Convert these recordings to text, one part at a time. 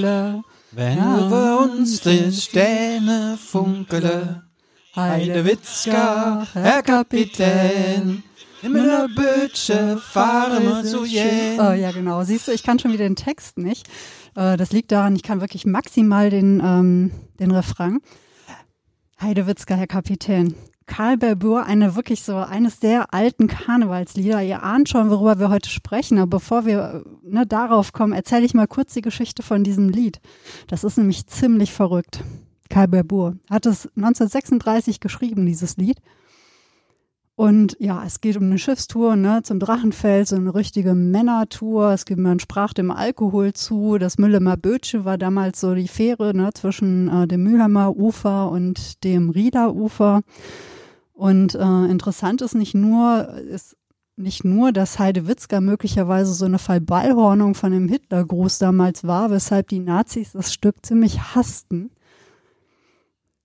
Schunkle, Wenn Ja. über uns die Sterne funkele, Heidewitzka, Herr Kapitän, meiner Bötsche fahren wir so jäh. Oh ja, genau. Siehst du, ich kann schon wieder den Text nicht. Äh, Das liegt daran, ich kann wirklich maximal den, ähm, den Refrain. Heidewitzka, Herr Kapitän. Karl Berbur, eine wirklich so eines der alten Karnevalslieder. Ihr ahnt schon, worüber wir heute sprechen. Aber bevor wir äh, ne, darauf kommen, erzähle ich mal kurz die Geschichte von diesem Lied. Das ist nämlich ziemlich verrückt. Karl Berbur hat es 1936 geschrieben, dieses Lied. Und ja, es geht um eine Schiffstour ne, zum Drachenfeld, so eine richtige Männertour. Es gibt, man sprach dem Alkohol zu. Das Mülheimer Bötsche war damals so die Fähre ne, zwischen äh, dem Mülheimer Ufer und dem Rieler Ufer. Und äh, interessant ist nicht nur, ist nicht nur, dass Heidewitzka möglicherweise so eine Verballhornung von dem Hitlergruß damals war, weshalb die Nazis das Stück ziemlich hassten.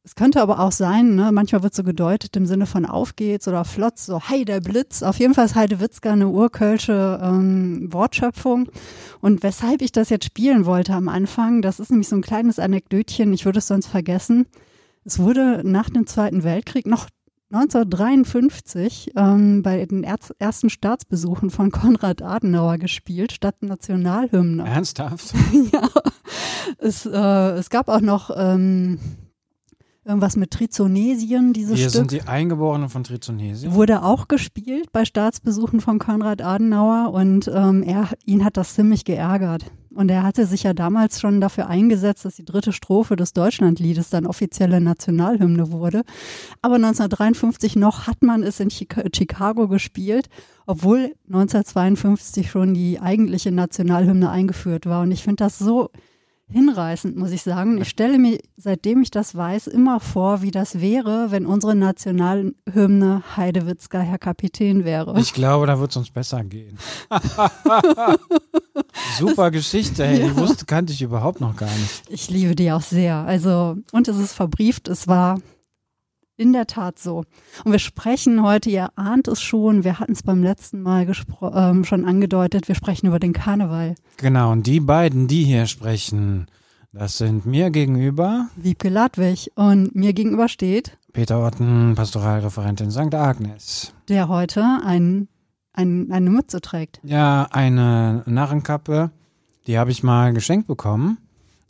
Es könnte aber auch sein, ne, manchmal wird so gedeutet im Sinne von auf geht's oder flotz, so hey der Blitz. Auf jeden Fall ist Heidewitzka eine urkölsche ähm, Wortschöpfung. Und weshalb ich das jetzt spielen wollte am Anfang, das ist nämlich so ein kleines Anekdötchen, ich würde es sonst vergessen. Es wurde nach dem Zweiten Weltkrieg noch 1953 ähm, bei den Erz ersten Staatsbesuchen von Konrad Adenauer gespielt, statt Nationalhymne. Ernsthaft? ja. Es, äh, es gab auch noch ähm, irgendwas mit Trizonesien, dieses Wir Stück. sind die Eingeborenen von Trizonesien. Wurde auch gespielt bei Staatsbesuchen von Konrad Adenauer und ähm, er, ihn hat das ziemlich geärgert. Und er hatte sich ja damals schon dafür eingesetzt, dass die dritte Strophe des Deutschlandliedes dann offizielle Nationalhymne wurde. Aber 1953 noch hat man es in Chica Chicago gespielt, obwohl 1952 schon die eigentliche Nationalhymne eingeführt war. Und ich finde das so hinreißend, muss ich sagen. Ich stelle mir, seitdem ich das weiß, immer vor, wie das wäre, wenn unsere Nationalhymne Heidewitzka Herr Kapitän wäre. Ich glaube, da wird es uns besser gehen. Super Geschichte, hey, die wusste, kannte ich überhaupt noch gar nicht. Ich liebe die auch sehr. Also, und es ist verbrieft, es war in der Tat so. Und wir sprechen heute, ihr ahnt es schon, wir hatten es beim letzten Mal ähm, schon angedeutet, wir sprechen über den Karneval. Genau, und die beiden, die hier sprechen, das sind mir gegenüber Wiebke Ladwig und mir gegenüber steht, Peter Otten, Pastoralreferent in St. Agnes. der heute ein, ein, eine Mütze trägt. Ja, eine Narrenkappe, die habe ich mal geschenkt bekommen.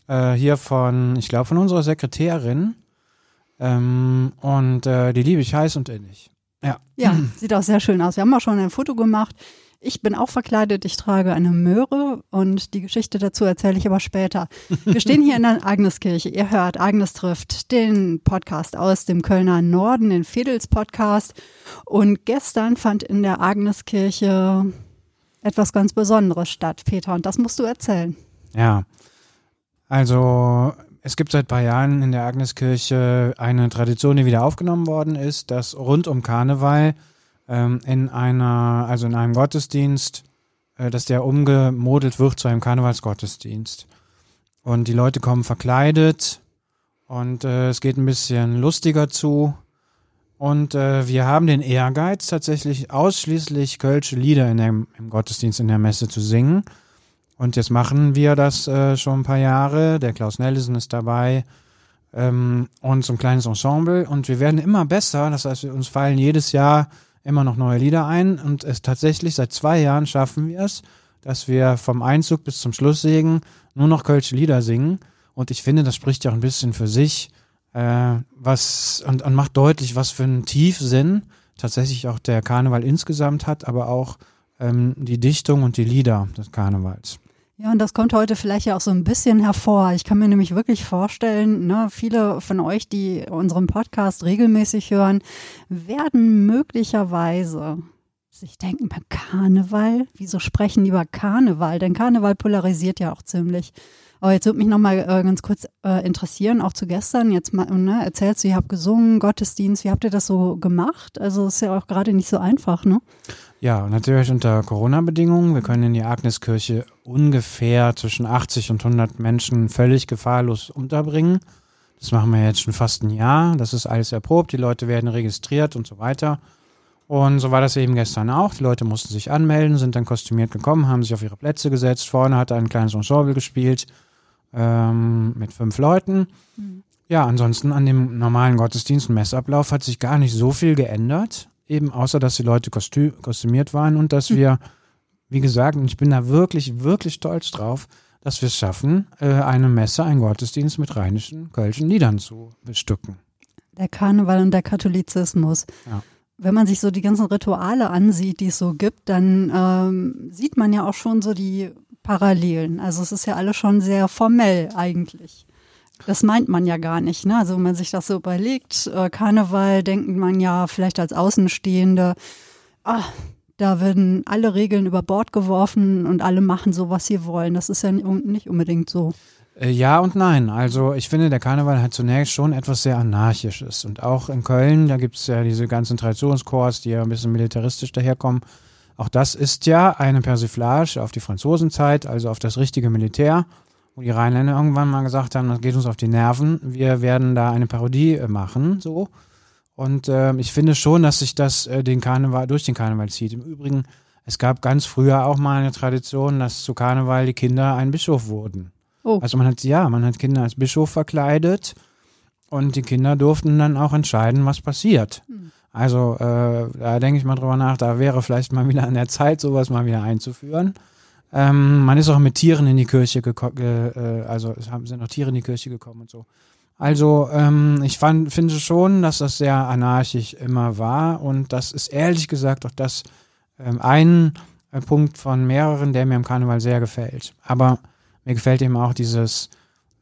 Äh, hier von, ich glaube, von unserer Sekretärin. Ähm, und äh, die liebe ich heiß und innig. Ja. Ja, sieht auch sehr schön aus. Wir haben auch schon ein Foto gemacht. Ich bin auch verkleidet, ich trage eine Möhre und die Geschichte dazu erzähle ich aber später. Wir stehen hier in der Agneskirche. Ihr hört Agnes trifft den Podcast aus dem Kölner Norden, den Fedels Podcast. Und gestern fand in der Agneskirche etwas ganz Besonderes statt, Peter, und das musst du erzählen. Ja. Also, es gibt seit ein paar Jahren in der Agneskirche eine Tradition, die wieder aufgenommen worden ist, dass rund um Karneval ähm, in einer, also in einem Gottesdienst, äh, dass der umgemodelt wird zu einem Karnevalsgottesdienst. Und die Leute kommen verkleidet und äh, es geht ein bisschen lustiger zu. Und äh, wir haben den Ehrgeiz, tatsächlich ausschließlich kölsche Lieder in dem, im Gottesdienst, in der Messe zu singen. Und jetzt machen wir das äh, schon ein paar Jahre. Der Klaus Nellison ist dabei ähm, und so ein kleines Ensemble. Und wir werden immer besser. Das heißt, uns fallen jedes Jahr immer noch neue Lieder ein. Und es tatsächlich seit zwei Jahren schaffen wir es, dass wir vom Einzug bis zum Schlusssegen nur noch kölsche Lieder singen. Und ich finde, das spricht ja auch ein bisschen für sich, äh, was und, und macht deutlich, was für einen Tiefsinn tatsächlich auch der Karneval insgesamt hat, aber auch ähm, die Dichtung und die Lieder des Karnevals. Ja, und das kommt heute vielleicht ja auch so ein bisschen hervor. Ich kann mir nämlich wirklich vorstellen, ne, viele von euch, die unseren Podcast regelmäßig hören, werden möglicherweise sich denken, beim Karneval, wieso sprechen die über Karneval? Denn Karneval polarisiert ja auch ziemlich. Aber jetzt würde mich nochmal äh, ganz kurz äh, interessieren, auch zu gestern. Jetzt mal, ne, erzählst du, ihr habt gesungen, Gottesdienst, wie habt ihr das so gemacht? Also ist ja auch gerade nicht so einfach, ne? Ja, natürlich unter Corona-Bedingungen. Wir können in die Agneskirche ungefähr zwischen 80 und 100 Menschen völlig gefahrlos unterbringen. Das machen wir jetzt schon fast ein Jahr. Das ist alles erprobt. Die Leute werden registriert und so weiter. Und so war das eben gestern auch. Die Leute mussten sich anmelden, sind dann kostümiert gekommen, haben sich auf ihre Plätze gesetzt. Vorne hat ein kleines Ensemble gespielt ähm, mit fünf Leuten. Mhm. Ja, ansonsten an dem normalen Gottesdienst und Messablauf hat sich gar nicht so viel geändert. Eben außer, dass die Leute kostü kostümiert waren und dass mhm. wir, wie gesagt, und ich bin da wirklich, wirklich stolz drauf, dass wir es schaffen, äh, eine Messe, einen Gottesdienst mit rheinischen, kölschen Liedern zu bestücken. Der Karneval und der Katholizismus. Ja wenn man sich so die ganzen Rituale ansieht, die es so gibt, dann ähm, sieht man ja auch schon so die Parallelen. Also es ist ja alles schon sehr formell eigentlich. Das meint man ja gar nicht. Ne? Also wenn man sich das so überlegt, äh, Karneval denkt man ja vielleicht als Außenstehende, ah, da werden alle Regeln über Bord geworfen und alle machen so, was sie wollen. Das ist ja nicht unbedingt so. Äh, ja und nein. Also ich finde, der Karneval hat zunächst schon etwas sehr Anarchisches. Und auch in Köln, da gibt es ja diese ganzen Traditionskorps, die ja ein bisschen militaristisch daherkommen. Auch das ist ja eine Persiflage auf die Franzosenzeit, also auf das richtige Militär, wo die Rheinländer irgendwann mal gesagt haben, das geht uns auf die Nerven, wir werden da eine Parodie äh, machen, so. Und äh, ich finde schon, dass sich das äh, den Karneval, durch den Karneval zieht. Im Übrigen, es gab ganz früher auch mal eine Tradition, dass zu Karneval die Kinder ein Bischof wurden. Oh. Also man hat, ja, man hat Kinder als Bischof verkleidet und die Kinder durften dann auch entscheiden, was passiert. Hm. Also äh, da denke ich mal drüber nach, da wäre vielleicht mal wieder an der Zeit, sowas mal wieder einzuführen. Ähm, man ist auch mit Tieren in die Kirche gekommen, äh, also es haben, sind auch Tiere in die Kirche gekommen und so. Also ähm, ich fand, finde schon, dass das sehr anarchisch immer war und das ist ehrlich gesagt auch das ähm, ein äh, Punkt von mehreren, der mir im Karneval sehr gefällt. Aber mir gefällt eben auch dieses,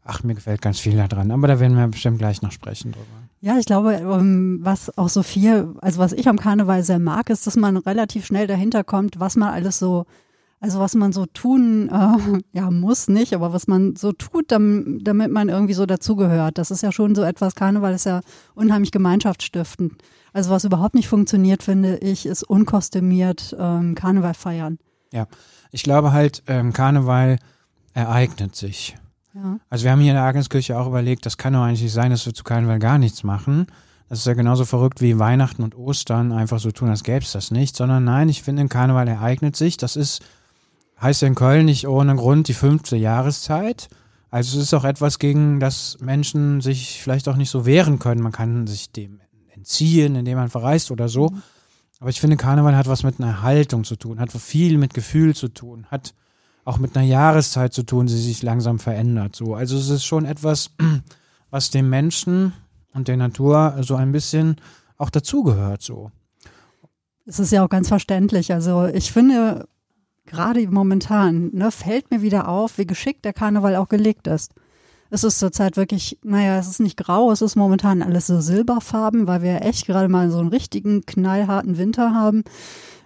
ach, mir gefällt ganz viel daran, aber da werden wir bestimmt gleich noch sprechen drüber. Ja, ich glaube, ähm, was auch so viel, also was ich am Karneval sehr mag, ist, dass man relativ schnell dahinter kommt, was man alles so, also was man so tun, äh, ja, muss nicht, aber was man so tut, damit, man irgendwie so dazugehört. Das ist ja schon so etwas, Karneval ist ja unheimlich gemeinschaftsstiftend. Also was überhaupt nicht funktioniert, finde ich, ist unkostümiert ähm, Karneval feiern. Ja, ich glaube halt, ähm, Karneval ereignet sich. Ja. Also wir haben hier in der Agneskirche auch überlegt, das kann doch eigentlich nicht sein, dass wir zu Karneval gar nichts machen. Das ist ja genauso verrückt wie Weihnachten und Ostern einfach so tun, als gäbe es das nicht, sondern nein, ich finde, ein Karneval ereignet sich. Das ist, heißt ja in Köln nicht ohne Grund die fünfte Jahreszeit. Also es ist auch etwas, gegen das Menschen sich vielleicht auch nicht so wehren können. Man kann sich dem entziehen, indem man verreist oder so. Mhm. Aber ich finde, Karneval hat was mit einer Haltung zu tun, hat viel mit Gefühl zu tun, hat auch mit einer Jahreszeit zu tun, die sich langsam verändert. So, also es ist schon etwas, was dem Menschen und der Natur so ein bisschen auch dazugehört. So. Es ist ja auch ganz verständlich. Also ich finde, gerade momentan ne, fällt mir wieder auf, wie geschickt der Karneval auch gelegt ist. Es ist zurzeit wirklich, naja, es ist nicht grau, es ist momentan alles so silberfarben, weil wir echt gerade mal so einen richtigen knallharten Winter haben.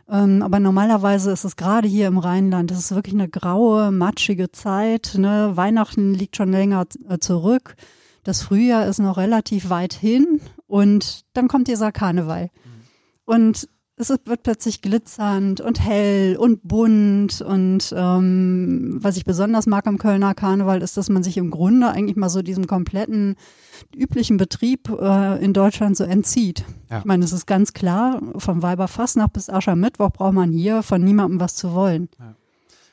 Ähm, aber normalerweise ist es gerade hier im Rheinland, es ist wirklich eine graue, matschige Zeit. Ne? Weihnachten liegt schon länger äh, zurück. Das Frühjahr ist noch relativ weit hin und dann kommt dieser Karneval. Mhm. Und es wird plötzlich glitzernd und hell und bunt. Und ähm, was ich besonders mag am Kölner Karneval ist, dass man sich im Grunde eigentlich mal so diesem kompletten üblichen Betrieb äh, in Deutschland so entzieht. Ja. Ich meine, es ist ganz klar, vom Weiberfastnacht bis Aschermittwoch braucht man hier von niemandem was zu wollen. Ja.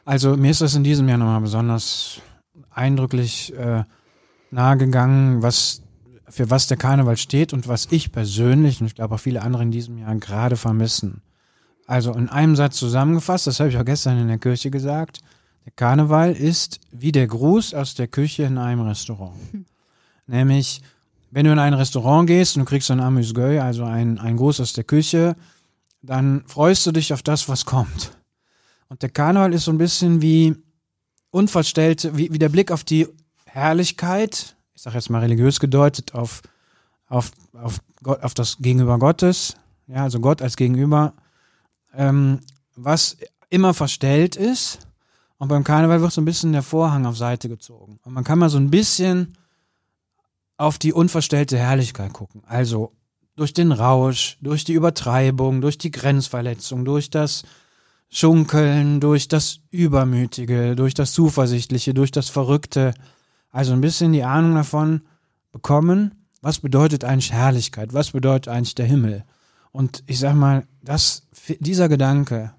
Also mir ist das in diesem Jahr nochmal besonders eindrücklich äh, nahegegangen, was für was der Karneval steht und was ich persönlich und ich glaube auch viele andere in diesem Jahr gerade vermissen. Also in einem Satz zusammengefasst, das habe ich auch gestern in der Kirche gesagt, der Karneval ist wie der Gruß aus der Küche in einem Restaurant. Hm. Nämlich, wenn du in ein Restaurant gehst und du kriegst ein Amuse-Gueule, also ein, ein Gruß aus der Küche, dann freust du dich auf das, was kommt. Und der Karneval ist so ein bisschen wie unverstellte, wie, wie der Blick auf die Herrlichkeit, ich sage jetzt mal religiös gedeutet, auf, auf, auf, Gott, auf das Gegenüber Gottes, ja, also Gott als Gegenüber, ähm, was immer verstellt ist. Und beim Karneval wird so ein bisschen der Vorhang auf Seite gezogen. Und man kann mal so ein bisschen auf die unverstellte Herrlichkeit gucken. Also durch den Rausch, durch die Übertreibung, durch die Grenzverletzung, durch das Schunkeln, durch das Übermütige, durch das Zuversichtliche, durch das Verrückte. Also ein bisschen die Ahnung davon bekommen, was bedeutet eigentlich Herrlichkeit, was bedeutet eigentlich der Himmel. Und ich sag mal, dass dieser Gedanke,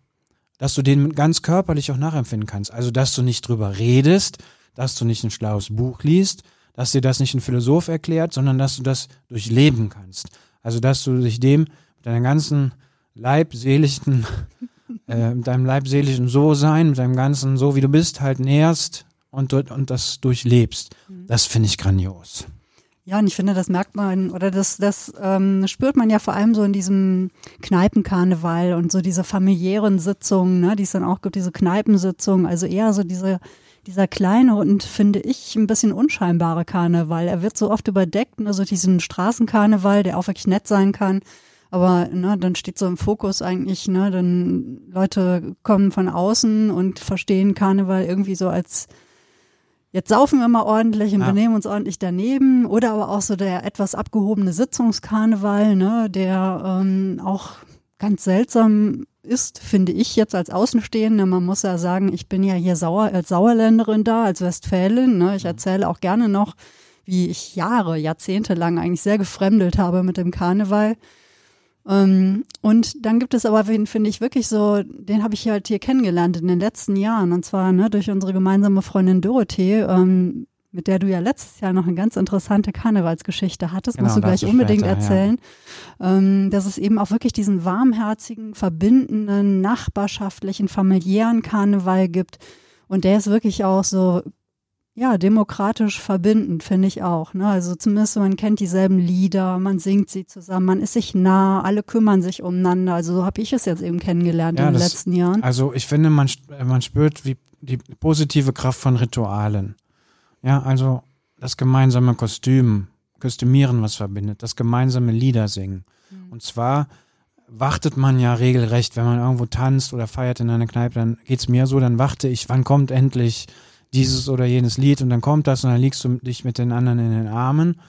dass du den ganz körperlich auch nachempfinden kannst, also dass du nicht drüber redest, dass du nicht ein schlaues Buch liest, dass dir das nicht ein Philosoph erklärt, sondern dass du das durchleben kannst. Also dass du dich dem mit deiner ganzen leibseeligen, äh, mit deinem leibseeligen So-Sein, mit deinem ganzen So, wie du bist, halt näherst und, und das durchlebst. Mhm. Das finde ich grandios. Ja, und ich finde, das merkt man oder das, das ähm, spürt man ja vor allem so in diesem Kneipenkarneval und so diese familiären Sitzungen, ne, die es dann auch gibt, diese Kneipensitzungen, also eher so diese dieser kleine und finde ich ein bisschen unscheinbare Karneval. Er wird so oft überdeckt, also diesen Straßenkarneval, der auch wirklich nett sein kann. Aber ne, dann steht so im Fokus eigentlich, ne, dann Leute kommen von außen und verstehen Karneval irgendwie so als jetzt saufen wir mal ordentlich und ja. benehmen uns ordentlich daneben. Oder aber auch so der etwas abgehobene Sitzungskarneval, ne, der ähm, auch ganz seltsam ist, finde ich jetzt als Außenstehende. Man muss ja sagen, ich bin ja hier Sauer, als Sauerländerin da, als Westfälin. Ne? Ich mhm. erzähle auch gerne noch, wie ich Jahre, Jahrzehnte lang eigentlich sehr gefremdelt habe mit dem Karneval. Ähm, und dann gibt es aber, finde ich, wirklich so, den habe ich halt hier kennengelernt in den letzten Jahren. Und zwar ne, durch unsere gemeinsame Freundin Dorothee, ähm, mit der du ja letztes Jahr noch eine ganz interessante Karnevalsgeschichte hattest, genau, musst du gleich unbedingt später, erzählen. Ja. Ähm, dass es eben auch wirklich diesen warmherzigen, verbindenden, nachbarschaftlichen, familiären Karneval gibt. Und der ist wirklich auch so ja, demokratisch verbindend, finde ich auch. Ne? Also zumindest man kennt dieselben Lieder, man singt sie zusammen, man ist sich nah, alle kümmern sich umeinander. Also so habe ich es jetzt eben kennengelernt ja, in den das, letzten Jahren. Also ich finde, man, man spürt wie die positive Kraft von Ritualen. Ja, also das gemeinsame Kostüm, Kostümieren, was verbindet, das gemeinsame Lieder singen. Mhm. Und zwar wartet man ja regelrecht, wenn man irgendwo tanzt oder feiert in einer Kneipe, dann geht's mir so, dann warte ich, wann kommt endlich dieses oder jenes Lied und dann kommt das und dann liegst du dich mit den anderen in den Armen.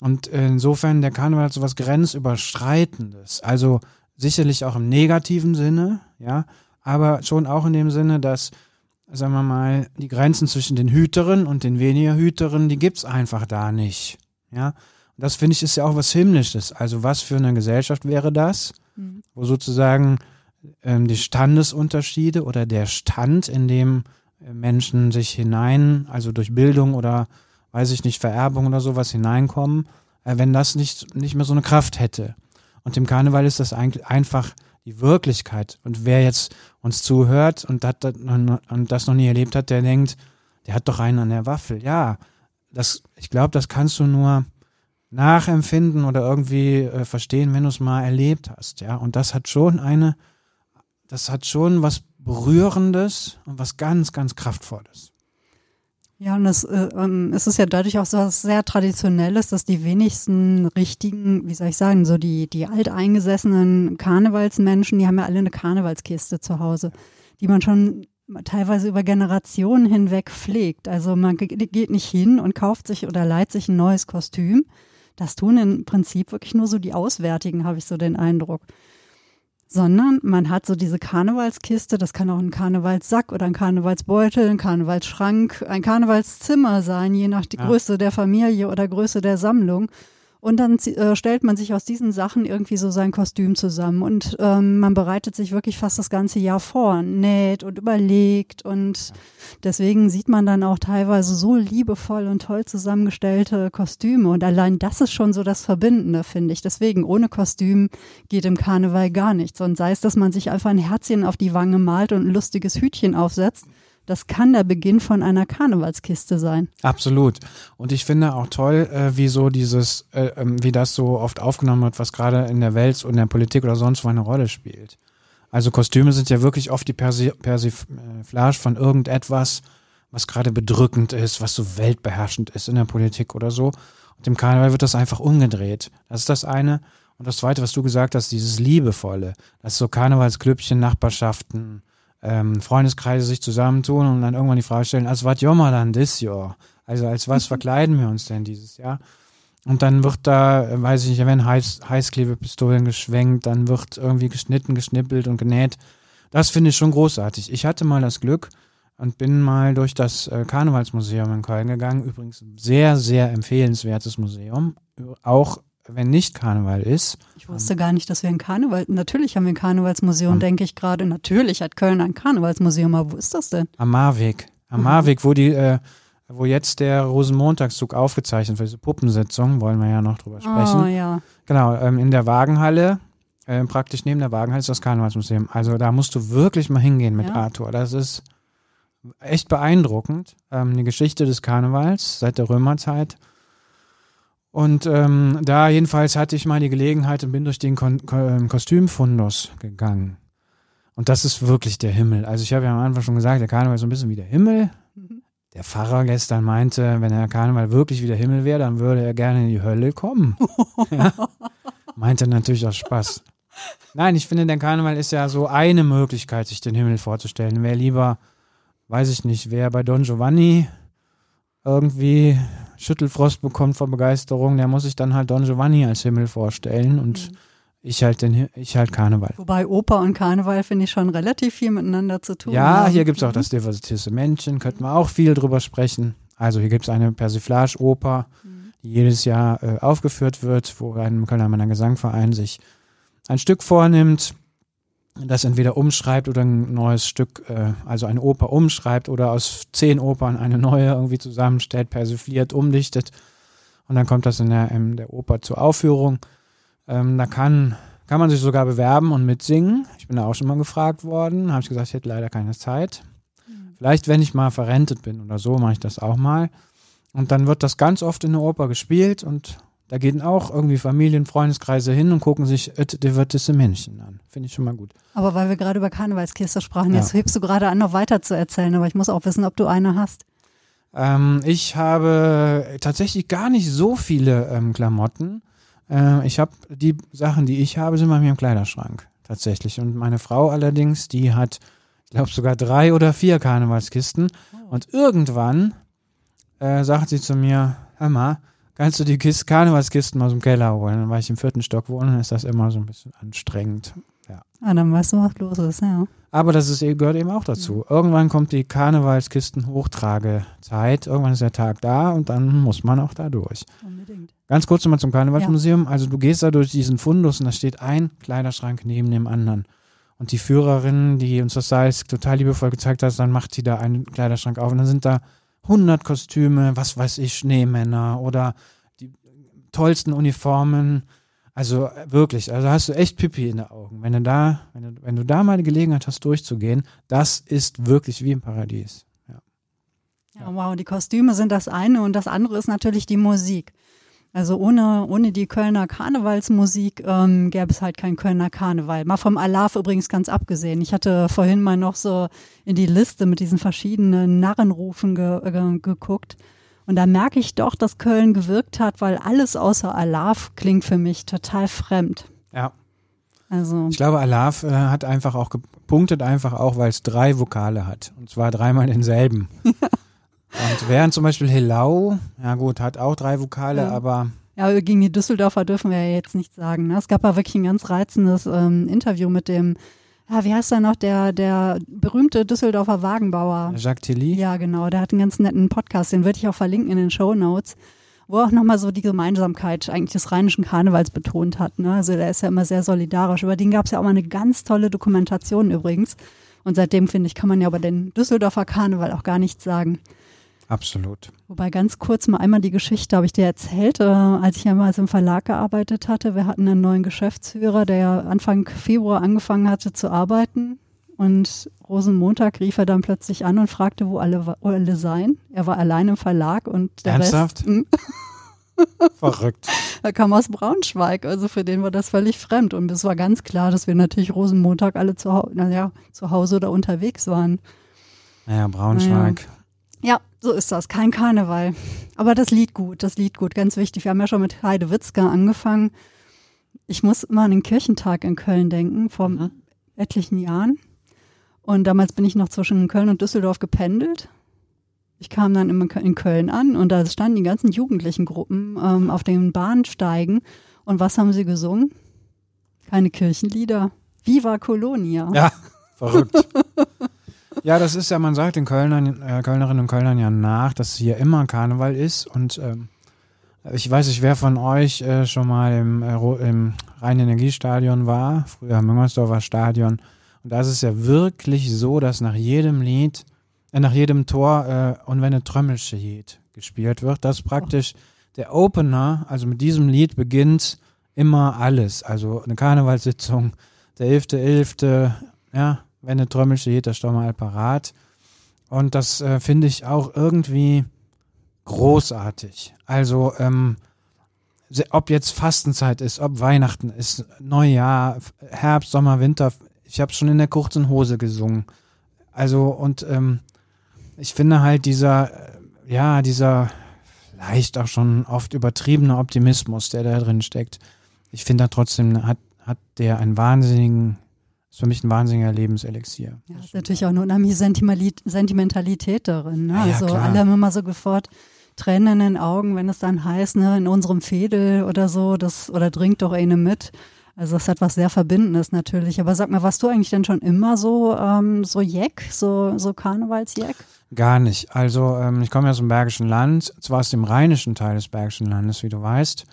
Und insofern der Karneval hat so was Grenzüberschreitendes. Also sicherlich auch im negativen Sinne, ja, aber schon auch in dem Sinne, dass sagen wir mal, die Grenzen zwischen den Hüterinnen und den weniger Hüterinnen, die gibt's einfach da nicht. Ja. Und das finde ich ist ja auch was Himmlisches. Also was für eine Gesellschaft wäre das, mhm. wo sozusagen ähm, die Standesunterschiede oder der Stand, in dem Menschen sich hinein, also durch Bildung oder weiß ich nicht, Vererbung oder sowas hineinkommen, äh, wenn das nicht, nicht mehr so eine Kraft hätte. Und im Karneval ist das eigentlich einfach die Wirklichkeit. Und wer jetzt uns zuhört und, hat, und das noch nie erlebt hat, der denkt, der hat doch einen an der Waffel. Ja, das, ich glaube, das kannst du nur nachempfinden oder irgendwie äh, verstehen, wenn du es mal erlebt hast. Ja, und das hat schon eine, das hat schon was Berührendes und was ganz, ganz Kraftvolles. Ja, und es, äh, ähm, es ist ja dadurch auch so was sehr Traditionelles, dass die wenigsten richtigen, wie soll ich sagen, so die, die alteingesessenen Karnevalsmenschen, die haben ja alle eine Karnevalskiste zu Hause, die man schon teilweise über Generationen hinweg pflegt. Also man geht nicht hin und kauft sich oder leiht sich ein neues Kostüm. Das tun im Prinzip wirklich nur so die Auswärtigen, habe ich so den Eindruck sondern man hat so diese Karnevalskiste, das kann auch ein Karnevalssack oder ein Karnevalsbeutel, ein Karnevalsschrank, ein Karnevalszimmer sein, je nach die ja. Größe der Familie oder Größe der Sammlung. Und dann äh, stellt man sich aus diesen Sachen irgendwie so sein Kostüm zusammen. Und ähm, man bereitet sich wirklich fast das ganze Jahr vor, näht und überlegt. Und deswegen sieht man dann auch teilweise so liebevoll und toll zusammengestellte Kostüme. Und allein das ist schon so das Verbindende, finde ich. Deswegen, ohne Kostüm geht im Karneval gar nichts. Und sei es, dass man sich einfach ein Herzchen auf die Wange malt und ein lustiges Hütchen aufsetzt das kann der Beginn von einer Karnevalskiste sein. Absolut. Und ich finde auch toll, äh, wie so dieses, äh, ähm, wie das so oft aufgenommen wird, was gerade in der Welt und der Politik oder sonst wo eine Rolle spielt. Also Kostüme sind ja wirklich oft die Persi Persiflage von irgendetwas, was gerade bedrückend ist, was so weltbeherrschend ist in der Politik oder so. Und im Karneval wird das einfach umgedreht. Das ist das eine. Und das zweite, was du gesagt hast, dieses Liebevolle. Das ist so Karnevalsklübchen, Nachbarschaften, ähm, Freundeskreise sich zusammentun und dann irgendwann die Frage stellen, als was jommer dann this Jahr? Also als was verkleiden wir uns denn dieses Jahr? Und dann wird da, äh, weiß ich nicht, wenn Heiß, Heißklebepistolen geschwenkt, dann wird irgendwie geschnitten, geschnippelt und genäht. Das finde ich schon großartig. Ich hatte mal das Glück und bin mal durch das äh, Karnevalsmuseum in Köln gegangen. Übrigens sehr, sehr empfehlenswertes Museum. Auch wenn nicht Karneval ist. Ich wusste gar nicht, dass wir ein Karneval, natürlich haben wir ein Karnevalsmuseum, Am- denke ich gerade. Natürlich hat Köln ein Karnevalsmuseum, aber wo ist das denn? Am Marweg. Am Mhm. Marweg, wo die, äh, wo jetzt der Rosenmontagszug aufgezeichnet wird, diese Puppensitzung, wollen wir ja noch drüber sprechen. Oh ja. Genau, ähm, in der Wagenhalle, äh, praktisch neben der Wagenhalle ist das Karnevalsmuseum. Also da musst du wirklich mal hingehen mit Ja. Arthur. Das ist echt beeindruckend. Ähm, die Geschichte des Karnevals seit der Römerzeit. Und ähm, da jedenfalls hatte ich mal die Gelegenheit und bin durch den Kon Ko ähm, Kostümfundus gegangen. Und das ist wirklich der Himmel. Also ich habe ja am Anfang schon gesagt, der Karneval ist so ein bisschen wie der Himmel. Mhm. Der Pfarrer gestern meinte, wenn der Karneval wirklich wie der Himmel wäre, dann würde er gerne in die Hölle kommen. ja. Meinte natürlich aus Spaß. Nein, ich finde, der Karneval ist ja so eine Möglichkeit, sich den Himmel vorzustellen. Wer lieber, weiß ich nicht, wer bei Don Giovanni irgendwie Schüttelfrost bekommt vor Begeisterung, der muss sich dann halt Don Giovanni als Himmel vorstellen und Mhm. ich halt den ich halt Karneval. Wobei Oper und Karneval finde ich schon relativ viel miteinander zu tun. Ja, haben. hier gibt's auch das diversitierste Männchen, könnten wir auch viel drüber sprechen. Also hier gibt's eine Persiflage-Oper, Mhm. die jedes Jahr äh, aufgeführt wird, wo ein Kölner Männer Gesangverein sich ein Stück vornimmt, das entweder umschreibt oder ein neues Stück, äh, also eine Oper umschreibt oder aus zehn Opern eine neue irgendwie zusammenstellt, persifliert, umdichtet. Und dann kommt das in der, in der Oper zur Aufführung. Ähm, da kann, kann man sich sogar bewerben und mitsingen. Ich bin da auch schon mal gefragt worden. Habe ich gesagt, ich hätte leider keine Zeit. Vielleicht, wenn ich mal verrentet bin oder so, mache ich das auch mal. Und dann wird das ganz oft in der Oper gespielt und da gehen auch irgendwie Familien, Freundeskreise hin und gucken sich Et divertisse Männchen an. Finde ich schon mal gut. Aber weil wir gerade über Karnevalskiste sprachen, jetzt Ja. hebst du gerade an, noch weiter zu erzählen, aber ich muss auch wissen, ob du eine hast. Ähm, ich habe tatsächlich gar nicht so viele ähm, Klamotten. Äh, ich habe die Sachen, die ich habe, sind bei mir im Kleiderschrank tatsächlich. Und meine Frau allerdings, die hat, ich glaube sogar drei oder vier Karnevalskisten. Und irgendwann äh, sagt sie zu mir, hör mal, kannst du die Kist Karnevalskisten aus dem Keller holen? Dann war ich im vierten Stock wohnen, dann ist das immer so ein bisschen anstrengend. Ah, dann weißt du, was los ist, ja. Aber das ist, gehört eben auch dazu. Irgendwann kommt die Karnevalskisten-Hochtragezeit. Irgendwann ist der Tag da und dann muss man auch da durch. Unbedingt. Ganz kurz nochmal zum Karnevalsmuseum. Also du gehst da durch diesen Fundus und da steht ein Kleiderschrank neben dem anderen. Und die Führerin, die uns das Salz total liebevoll gezeigt hat, dann macht die da einen Kleiderschrank auf und dann sind da 100 Kostüme, was weiß ich, Schneemänner oder die tollsten Uniformen. Also äh, wirklich, also hast du echt Pipi in den Augen. Wenn du da, wenn du, wenn du da mal die Gelegenheit hast, durchzugehen, das ist wirklich wie im Paradies. Ja. Ja, wow, die Kostüme sind das eine und das andere ist natürlich die Musik. Also ohne, ohne die Kölner Karnevalsmusik ähm, gäbe es halt kein Kölner Karneval. Mal vom Alarv übrigens ganz abgesehen. Ich hatte vorhin mal noch so in die Liste mit diesen verschiedenen Narrenrufen ge ge geguckt. Und da merke ich doch, dass Köln gewirkt hat, weil alles außer Alarv klingt für mich total fremd. ja. Also Ich glaube, Alaf äh, hat einfach auch gepunktet, einfach auch, weil es drei Vokale hat. Und zwar dreimal denselben. Und während zum Beispiel Helau, ja gut, hat auch drei Vokale, Ja. aber Ja, gegen die Düsseldorfer dürfen wir ja jetzt nicht sagen. Ne? Es gab ja wirklich ein ganz reizendes ähm, Interview mit dem, ja, wie heißt er noch, der, der berühmte Düsseldorfer Wagenbauer. Jacques Tilly, Ja, genau, der hat einen ganz netten Podcast, den würde ich auch verlinken in den Show Notes, wo er auch nochmal so die Gemeinsamkeit eigentlich des rheinischen Karnevals betont hat. Ne? Also der ist ja immer sehr solidarisch. Über den gab es ja auch mal eine ganz tolle Dokumentation übrigens. Und seitdem, finde ich, kann man ja über den Düsseldorfer Karneval auch gar nichts sagen. Absolut. Wobei ganz kurz mal einmal die Geschichte habe ich dir erzählt, äh, als ich einmal im Verlag gearbeitet hatte. Wir hatten einen neuen Geschäftsführer, der Anfang Februar angefangen hatte zu arbeiten. Und Rosenmontag rief er dann plötzlich an und fragte, wo alle, wo alle seien. Er war allein im Verlag und der Ernsthaft? Rest hm, Verrückt. er kam aus Braunschweig. Also für den war das völlig fremd. Und es war ganz klar, dass wir natürlich Rosenmontag alle zu, naja, zu Hause oder unterwegs waren. Naja, Braunschweig. Ja, so ist das. Kein Karneval. Aber das Lied gut, das Lied gut, ganz wichtig. Wir haben ja schon mit Heide Witzka angefangen. Ich muss immer an den Kirchentag in Köln denken, vor Mhm. etlichen Jahren. Und damals bin ich noch zwischen Köln und Düsseldorf gependelt. Ich kam dann in Köln an und da standen die ganzen jugendlichen Gruppen ähm, auf den Bahnsteigen. Und was haben sie gesungen? Keine Kirchenlieder. Viva Colonia. Ja, verrückt. ja, das ist ja, man sagt den Kölnern, äh, Kölnerinnen und Kölnern ja nach, dass hier immer Karneval ist und ähm, Ich weiß nicht, wer von euch äh, schon mal im, äh, im Rhein-Energiestadion war, früher Müngersdorfer Stadion. Und da ist es ja wirklich so, dass nach jedem Lied, äh, nach jedem Tor äh, und wenn eine Trömmelsche geht gespielt wird, dass praktisch der Opener, also mit diesem Lied beginnt immer alles. Also eine Karnevalssitzung, der 11.11., .11., ja, wenn eine Trömmelsche geht, da stehen wir halt parat. Und das äh, finde ich auch irgendwie großartig. Also, ähm, ob jetzt Fastenzeit ist, ob Weihnachten ist, Neujahr, Herbst, Sommer, Winter, ich habe schon in der kurzen Hose gesungen. Also, und ähm, ich finde halt dieser, äh, ja, dieser vielleicht auch schon oft übertriebene Optimismus, der da drin steckt. Ich finde da trotzdem hat, hat der einen wahnsinnigen, ist für mich ein wahnsinniger Lebenselixier. Ja, ist natürlich auch eine unheimliche Sentimentalität darin. Ne? Ja, also klar. alle haben immer so sofort Tränen in den Augen, wenn es dann heißt, ne, in unserem Fädel oder so, das, oder trinkt doch eine mit. Also es hat was sehr Verbindendes natürlich. Aber sag mal, warst du eigentlich denn schon immer so, ähm, so Jeck, so, so Karnevalsjeck? Gar nicht. Also ähm, ich komme ja aus dem Bergischen Land, zwar aus dem rheinischen Teil des Bergischen Landes, wie du weißt.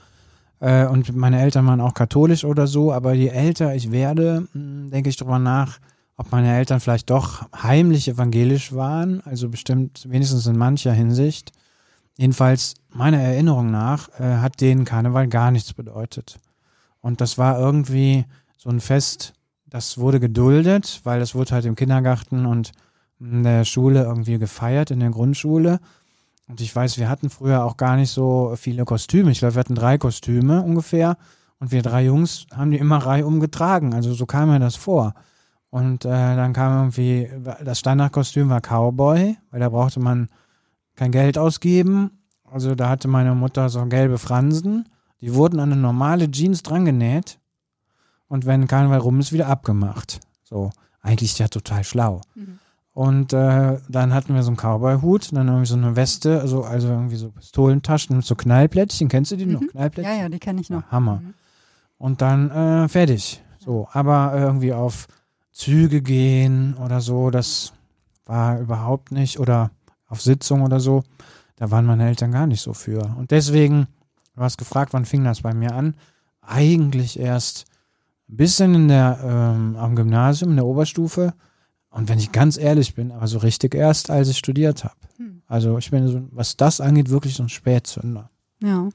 Äh, und meine Eltern waren auch katholisch oder so, aber je älter ich werde, mh, denke ich drüber nach, ob meine Eltern vielleicht doch heimlich evangelisch waren, also bestimmt wenigstens in mancher Hinsicht. Jedenfalls, meiner Erinnerung nach, äh, hat denen Karneval gar nichts bedeutet. Und das war irgendwie so ein Fest, das wurde geduldet, weil es wurde halt im Kindergarten und in der Schule irgendwie gefeiert, in der Grundschule. Und ich weiß, wir hatten früher auch gar nicht so viele Kostüme. Ich glaube, wir hatten drei Kostüme ungefähr. Und wir drei Jungs haben die immer reihum getragen. Also so kam mir das vor. Und äh, dann kam irgendwie, das Standardkostüm war Cowboy, weil da brauchte man kein Geld ausgeben. Also da hatte meine Mutter so gelbe Fransen. Die wurden an eine normale Jeans drangenäht. Und wenn Karneval rum ist, wieder abgemacht. So, eigentlich ja total schlau. Mhm. Und äh, dann hatten wir so einen Cowboy-Hut, dann irgendwie so eine Weste, also, also irgendwie so Pistolentaschen mit so Knallplättchen. Kennst du die noch? Mhm. Knallplättchen? Ja, ja, die kenne ich noch. Ja, Hammer. Mhm. Und dann äh, fertig. So, aber irgendwie auf Züge gehen oder so, das war überhaupt nicht. Oder auf Sitzung oder so, da waren meine Eltern gar nicht so für. Und deswegen, du hast gefragt, wann fing das bei mir an? Eigentlich erst ein bisschen in der, ähm, am Gymnasium, in der Oberstufe. Und wenn ich ganz ehrlich bin, aber so richtig erst, als ich studiert habe. Hm. Also ich bin so, was das angeht, wirklich so ein Spätzünder. Ja.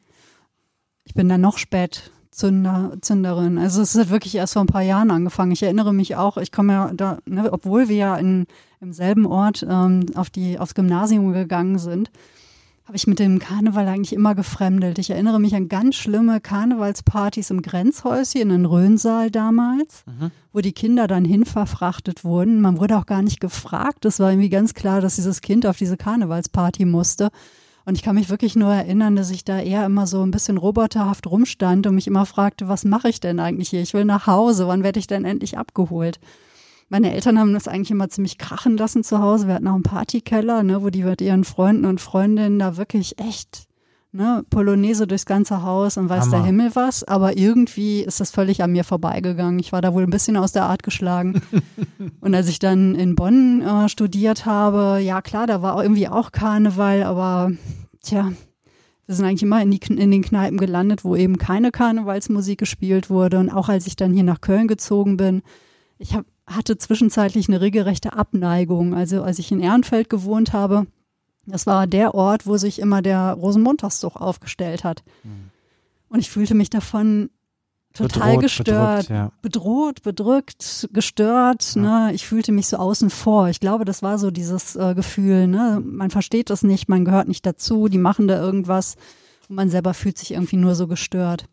Ich bin dann noch spät Zünder, Zünderin. Also es hat wirklich erst vor ein paar Jahren angefangen. Ich erinnere mich auch, ich komme ja da, ne, obwohl wir ja in, im selben Ort ähm, auf die, aufs Gymnasium gegangen sind, habe ich mit dem Karneval eigentlich immer gefremdelt. Ich erinnere mich an ganz schlimme Karnevalspartys im Grenzhäuschen in den Rhönsaal damals, Mhm. wo die Kinder dann hinverfrachtet wurden. Man wurde auch gar nicht gefragt. Es war irgendwie ganz klar, dass dieses Kind auf diese Karnevalsparty musste. Und ich kann mich wirklich nur erinnern, dass ich da eher immer so ein bisschen roboterhaft rumstand und mich immer fragte, was mache ich denn eigentlich hier? Ich will nach Hause, wann werde ich denn endlich abgeholt? Meine Eltern haben das eigentlich immer ziemlich krachen lassen zu Hause. Wir hatten auch einen Partykeller, ne, wo die mit ihren Freunden und Freundinnen da wirklich echt ne, Polonaise durchs ganze Haus und weiß Hammer. der Himmel was. Aber irgendwie ist das völlig an mir vorbeigegangen. Ich war da wohl ein bisschen aus der Art geschlagen. und als ich dann in Bonn äh, studiert habe, ja klar, da war irgendwie auch Karneval, aber tja, wir sind eigentlich immer in, die, in den Kneipen gelandet, wo eben keine Karnevalsmusik gespielt wurde. Und auch als ich dann hier nach Köln gezogen bin, ich hab, hatte zwischenzeitlich eine regelrechte Abneigung. Also als ich in Ehrenfeld gewohnt habe, das war der Ort, wo sich immer der Rosenmontagszug aufgestellt hat. Und ich fühlte mich davon total Bedroht, gestört, bedrückt, ja. bedroht, bedrückt, gestört. Ne? Ich fühlte mich so außen vor. Ich glaube, das war so dieses äh, Gefühl. Ne? Man versteht das nicht, man gehört nicht dazu, die machen da irgendwas und man selber fühlt sich irgendwie nur so gestört.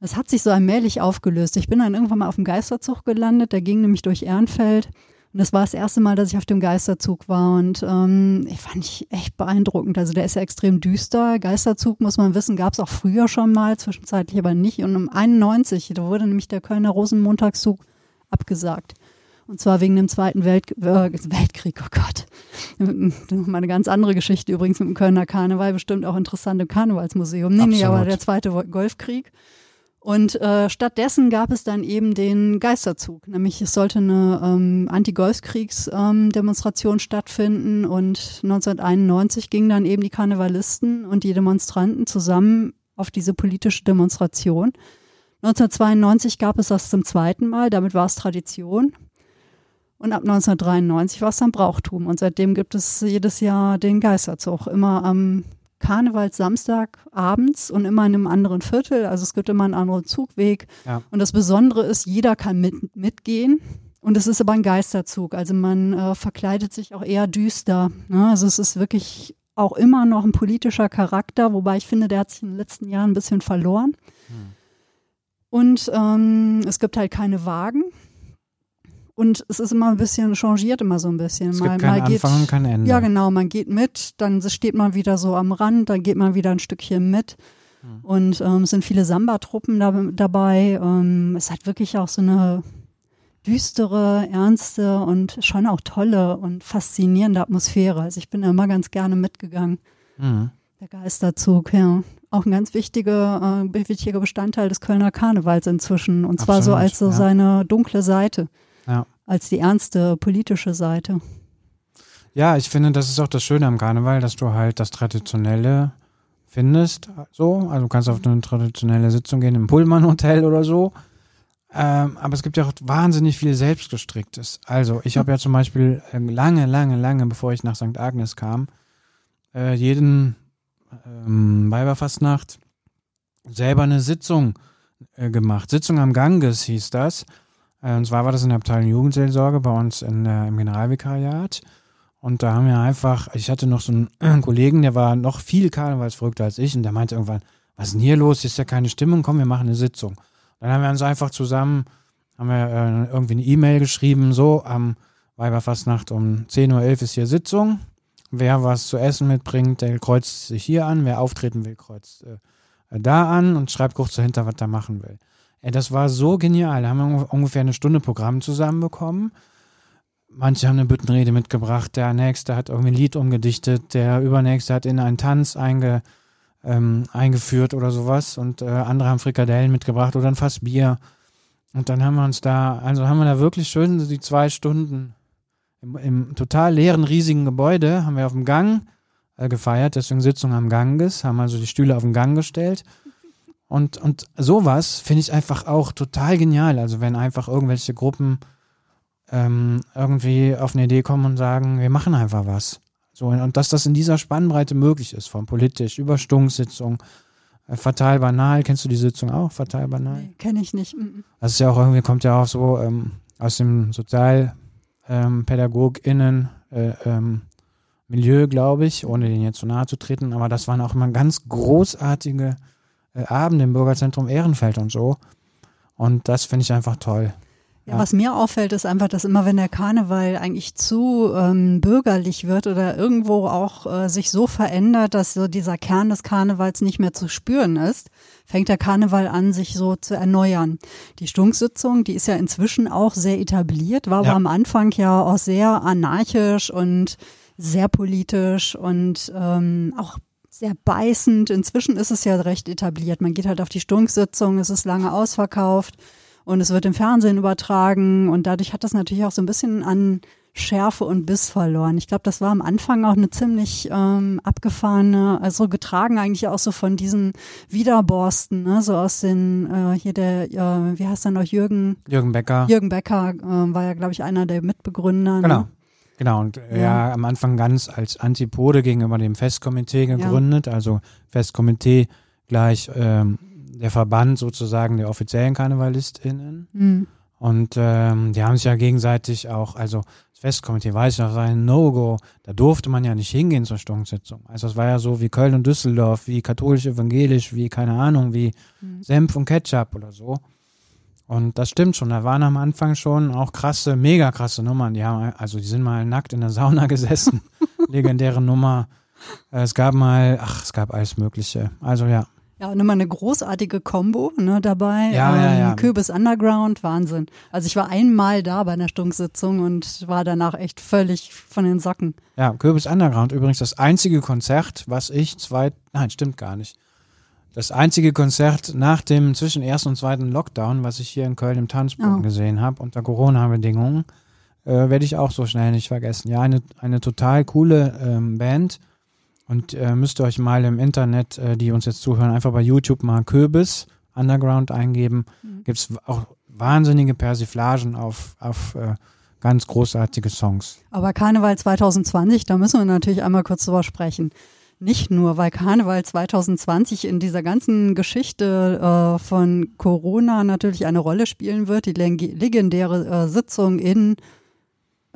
Es hat sich so allmählich aufgelöst. Ich bin dann irgendwann mal auf dem Geisterzug gelandet, der ging nämlich durch Ehrenfeld. Und das war das erste Mal, dass ich auf dem Geisterzug war. Und ähm, ich fand ich echt beeindruckend. Also der ist ja extrem düster. Geisterzug, muss man wissen, gab es auch früher schon mal, zwischenzeitlich aber nicht. Und um 91, da wurde nämlich der Kölner Rosenmontagszug abgesagt. Und zwar wegen dem Zweiten Welt, äh, Weltkrieg, oh Gott. Mal eine ganz andere Geschichte übrigens mit dem Kölner Karneval, bestimmt auch interessant im Karnevalsmuseum. Nee, nee, Absolut. aber der Zweite Golfkrieg. Und äh, stattdessen gab es dann eben den Geisterzug. Nämlich es sollte eine ähm, Anti-Golfkriegs-Demonstration stattfinden und 1991 gingen dann eben die Karnevalisten und die Demonstranten zusammen auf diese politische Demonstration. 1992 gab es das zum zweiten Mal, damit war es Tradition. Und ab 1993 war es dann Brauchtum. Und seitdem gibt es jedes Jahr den Geisterzug. Immer am Karnevalssamstag abends und immer in einem anderen Viertel. Also es gibt immer einen anderen Zugweg. Ja. Und das Besondere ist, jeder kann mit, mitgehen. Und es ist aber ein Geisterzug. Also man äh, verkleidet sich auch eher düster. Ne? Also es ist wirklich auch immer noch ein politischer Charakter, wobei ich finde, der hat sich in den letzten Jahren ein bisschen verloren. Und ähm, es gibt halt keine Wagen. Und es ist immer ein bisschen changiert, immer so ein bisschen. Es gibt keinen Anfang und kein Ende. Ja, genau, man geht mit, dann steht man wieder so am Rand, dann geht man wieder ein Stückchen mit. Hm. Und ähm, es sind viele Samba-Truppen da, dabei. Ähm, es hat wirklich auch so eine düstere, ernste und schon auch tolle und faszinierende Atmosphäre. Also ich bin da immer ganz gerne mitgegangen. Mhm. Der Geisterzug, ja. Auch ein ganz wichtiger, äh, wichtiger Bestandteil des Kölner Karnevals inzwischen. Und zwar so Absolut, als so ja. seine dunkle Seite, Ja. als die ernste politische Seite. Ja, ich finde, das ist auch das Schöne am Karneval, dass du halt das Traditionelle findest. So, also du kannst auf eine traditionelle Sitzung gehen im Pullman-Hotel oder so. Ähm, aber es gibt ja auch wahnsinnig viel Selbstgestricktes. Also ich habe ja zum Beispiel ähm, lange, lange, lange, bevor ich nach St. Agnes kam, äh, jeden ähm, Weiberfastnacht selber eine Sitzung äh, gemacht. Sitzung am Ganges hieß das. Äh, und zwar war das in der Abteilung Jugendseelsorge bei uns in, äh, im Generalvikariat. Und da haben wir einfach, ich hatte noch so einen äh, Kollegen, der war noch viel karnevalsverrückter als ich und der meinte irgendwann, was ist denn hier los? Hier ist ja keine Stimmung, komm, wir machen eine Sitzung. Dann haben wir uns einfach zusammen, haben wir äh, irgendwie eine E-Mail geschrieben, so am Weiberfastnacht um 10.11 Uhr ist hier Sitzung. Wer was zu essen mitbringt, der kreuzt sich hier an. Wer auftreten will, kreuzt äh, da an und schreibt kurz dahinter, was er machen will. Ey, das war so genial. Da haben wir ungef- ungefähr eine Stunde Programm zusammenbekommen. Manche haben eine Büttenrede mitgebracht, der nächste hat irgendwie ein Lied umgedichtet, der übernächste hat in einen Tanz einge, ähm, eingeführt oder sowas und äh, andere haben Frikadellen mitgebracht oder ein Fass Bier. Und dann haben wir uns da, also haben wir da wirklich schön die zwei Stunden im, im total leeren, riesigen Gebäude, haben wir auf dem Gang äh, gefeiert, deswegen Sitzung am Ganges, haben also die Stühle auf den Gang gestellt. Und, und sowas finde ich einfach auch total genial. Also wenn einfach irgendwelche Gruppen ähm, irgendwie auf eine Idee kommen und sagen, wir machen einfach was. So, und dass das in dieser Spannbreite möglich ist, von politisch über Stunksitzung, äh, fatal banal, kennst du die Sitzung auch, fatal banal? Nee, kenne ich nicht. Das ist ja auch irgendwie, kommt ja auch so ähm, aus dem SozialpädagogInnen äh, ähm, Milieu, glaube ich, ohne denen jetzt zu nahe zu treten, aber das waren auch immer ganz großartige äh, Abende im Bürgerzentrum Ehrenfeld und so. Und das finde ich einfach toll. Ja, Ja. was mir auffällt, ist einfach, dass immer, wenn der Karneval eigentlich zu ähm, bürgerlich wird oder irgendwo auch äh, sich so verändert, dass so dieser Kern des Karnevals nicht mehr zu spüren ist, fängt der Karneval an, sich so zu erneuern. Die Stunksitzung, die ist ja inzwischen auch sehr etabliert, war Ja. aber am Anfang ja auch sehr anarchisch und sehr politisch und ähm, auch sehr beißend. Inzwischen ist es ja recht etabliert. Man geht halt auf die Stunksitzung, es ist lange ausverkauft und es wird im Fernsehen übertragen und dadurch hat das natürlich auch so ein bisschen an Schärfe und Biss verloren. Ich glaube, das war am Anfang auch eine ziemlich ähm, abgefahrene, also getragen eigentlich auch so von diesen Widerborsten, ne? so aus den, äh, hier der, äh, wie heißt er noch, Jürgen, Jürgen Becker. Jürgen Becker äh, war ja, glaube ich, einer der Mitbegründer. Genau. Ne? Genau, und äh, Ja. ja. am Anfang ganz als Antipode gegenüber dem Festkomitee gegründet, also Festkomitee gleich ähm, der Verband sozusagen der offiziellen KarnevalistInnen. Hm. Und ähm, die haben sich ja gegenseitig auch, also das Festkomitee weiß ich noch, war ein No-Go. Da durfte man ja nicht hingehen zur Stunksitzung. Also es war ja so wie Köln und Düsseldorf, wie katholisch-evangelisch, wie keine Ahnung, wie Mhm. Senf und Ketchup oder so. Und das stimmt schon. Da waren am Anfang schon auch krasse, mega krasse Nummern. Die haben, also die sind mal nackt in der Sauna gesessen. Legendäre Nummer. Äh, Es gab mal, ach, es gab alles Mögliche. Also ja. Ja, und immer eine großartige Combo ne, dabei. Ja, ja, ja. Kürbis Underground, Wahnsinn. Also ich war einmal da bei einer Stunksitzung und war danach echt völlig von den Socken. Ja, Kürbis Underground übrigens das einzige Konzert, was ich zwei, nein, stimmt gar nicht. Das einzige Konzert nach dem zwischen ersten und zweiten Lockdown, was ich hier in Köln im Tanzboden Oh. gesehen habe, unter Corona-Bedingungen, äh, werde ich auch so schnell nicht vergessen. Ja, eine, eine total coole ähm, Band. Und äh, müsst ihr euch mal im Internet, äh, die uns jetzt zuhören, einfach bei YouTube mal Kürbis Underground eingeben. Mhm. Gibt es auch wahnsinnige Persiflagen auf, auf äh, ganz großartige Songs. Aber Karneval 2020, da müssen wir natürlich einmal kurz drüber sprechen. Nicht nur, weil Karneval 2020 in dieser ganzen Geschichte äh, von Corona natürlich eine Rolle spielen wird, die leg- legendäre äh, Sitzung in,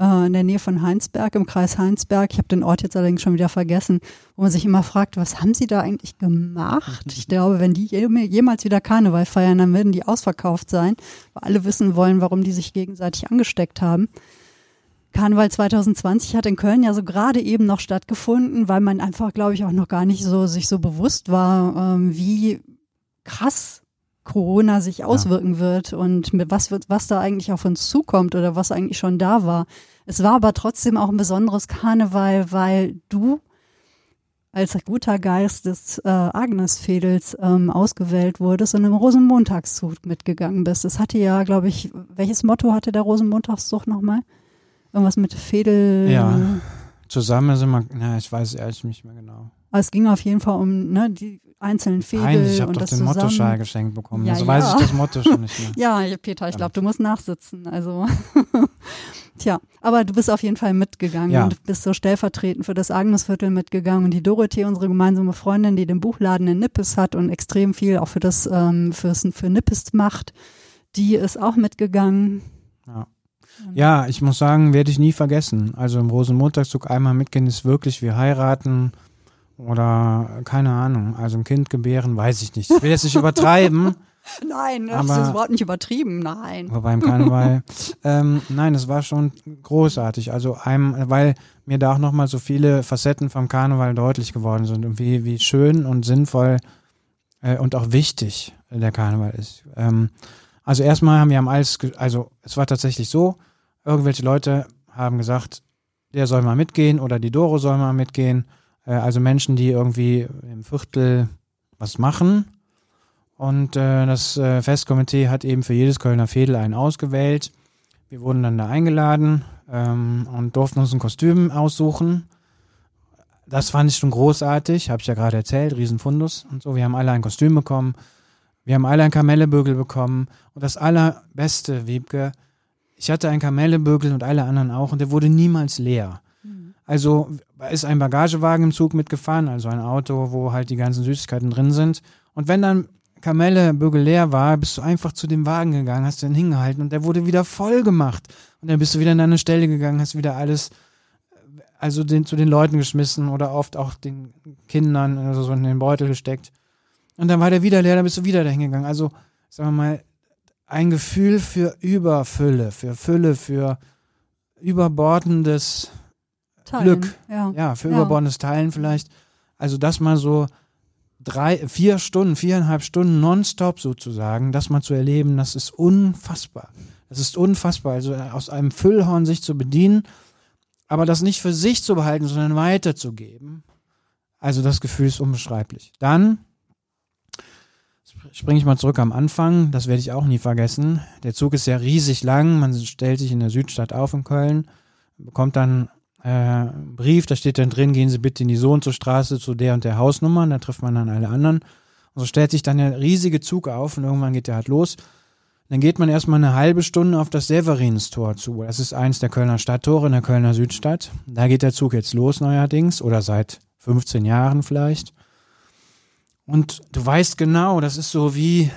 äh, in der Nähe von Heinsberg, im Kreis Heinsberg. Ich habe den Ort jetzt allerdings schon wieder vergessen, wo man sich immer fragt, was haben sie da eigentlich gemacht? Ich glaube, wenn die je- jemals wieder Karneval feiern, dann werden die ausverkauft sein, weil alle wissen wollen, warum die sich gegenseitig angesteckt haben. Karneval 2020 hat in Köln ja so gerade eben noch stattgefunden, weil man einfach, glaube ich, auch noch gar nicht so sich so bewusst war, ähm, wie krass Corona sich auswirken wird und mit was wird, was da eigentlich auf uns zukommt oder was eigentlich schon da war. Es war aber trotzdem auch ein besonderes Karneval, weil du als guter Geist des äh, Agnesfädels ähm, ausgewählt wurdest und im Rosenmontagszug mitgegangen bist. Es hatte ja, glaube ich, welches Motto hatte der Rosenmontagszug nochmal? Irgendwas mit Fädel. Ja. Zusammen sind wir, na, ich weiß ehrlich nicht mehr genau. Aber es ging auf jeden Fall um ne, die einzelnen Fädel Nein, ich habe doch das den zusammen. Mottoschal geschenkt bekommen. Ja, also ja. weiß ich das Motto schon nicht mehr. Ja, ja, Peter, ich glaube, du musst nachsitzen. Also, tja, aber du bist auf jeden Fall mitgegangen Ja. und bist so stellvertretend für das Agnesviertel mitgegangen. Und die Dorothee, unsere gemeinsame Freundin, die den Buchladen in Nippes hat und extrem viel auch für das ähm, fürs, für Nippes macht, die ist auch mitgegangen. Ja. Ja, ich muss sagen, werde ich nie vergessen. Also im Rosenmontagszug einmal mitgehen ist wirklich wie heiraten oder keine Ahnung. Also ein Kind gebären, weiß ich nicht. Ich will jetzt nicht übertreiben, Nein, das Aber- ist überhaupt nicht übertrieben. Nein. aber beim Karneval, ähm, nein, es war schon großartig. Also einem, weil mir da auch nochmal so viele Facetten vom Karneval deutlich geworden sind und wie, wie schön und sinnvoll äh, und auch wichtig der Karneval ist. Ähm, also erstmal haben wir alles, ge- also es war tatsächlich so, irgendwelche Leute haben gesagt, der soll mal mitgehen oder die Doro soll mal mitgehen. Äh, also Menschen, die irgendwie im Viertel was machen. Und äh, das äh, Festkomitee hat eben für jedes Kölner Fädel einen ausgewählt. Wir wurden dann da eingeladen ähm, und durften uns ein Kostüm aussuchen. Das fand ich schon großartig, habe ich ja gerade erzählt, Riesenfundus und so. Wir haben alle ein Kostüm bekommen. Wir haben alle einen Kamellebügel bekommen. Und das allerbeste, Wiebke, ich hatte einen Kamellebügel und alle anderen auch und der wurde niemals leer. Also da ist ein Bagagewagen im Zug mitgefahren, also ein Auto, wo halt die ganzen Süßigkeiten drin sind. Und wenn dann Kamellebügel leer war, bist du einfach zu dem Wagen gegangen, hast den hingehalten und der wurde wieder voll gemacht. Und dann bist du wieder an deine Stelle gegangen, hast wieder alles, also den, zu den Leuten geschmissen oder oft auch den Kindern also so in den Beutel gesteckt. Und dann war der wieder leer, dann bist du wieder dahin gegangen. Also, sagen wir mal, ein Gefühl für Überfülle, für Fülle, für überbordendes Teilen. Glück. Ja. ja, für Ja. überbordendes Teilen vielleicht. Also das mal so drei, vier Stunden, viereinhalb Stunden nonstop sozusagen, das mal zu erleben, das ist unfassbar. Das ist unfassbar. Also aus einem Füllhorn sich zu bedienen, aber das nicht für sich zu behalten, sondern weiterzugeben. Also das Gefühl ist unbeschreiblich. Dann springe ich mal zurück am Anfang, das werde ich auch nie vergessen. Der Zug ist ja riesig lang, man stellt sich in der Südstadt auf in Köln, bekommt dann äh, einen Brief, da steht dann drin, gehen Sie bitte in die so und so Straße zu der und der Hausnummer, und da trifft man dann alle anderen. Und so stellt sich dann der riesige Zug auf und irgendwann geht der halt los. Dann geht man erstmal eine halbe Stunde auf das Severinstor zu. Das ist eins der Kölner Stadttore in der Kölner Südstadt. Da geht der Zug jetzt los neuerdings oder seit 15 Jahren vielleicht. Und du weißt genau, das ist so wie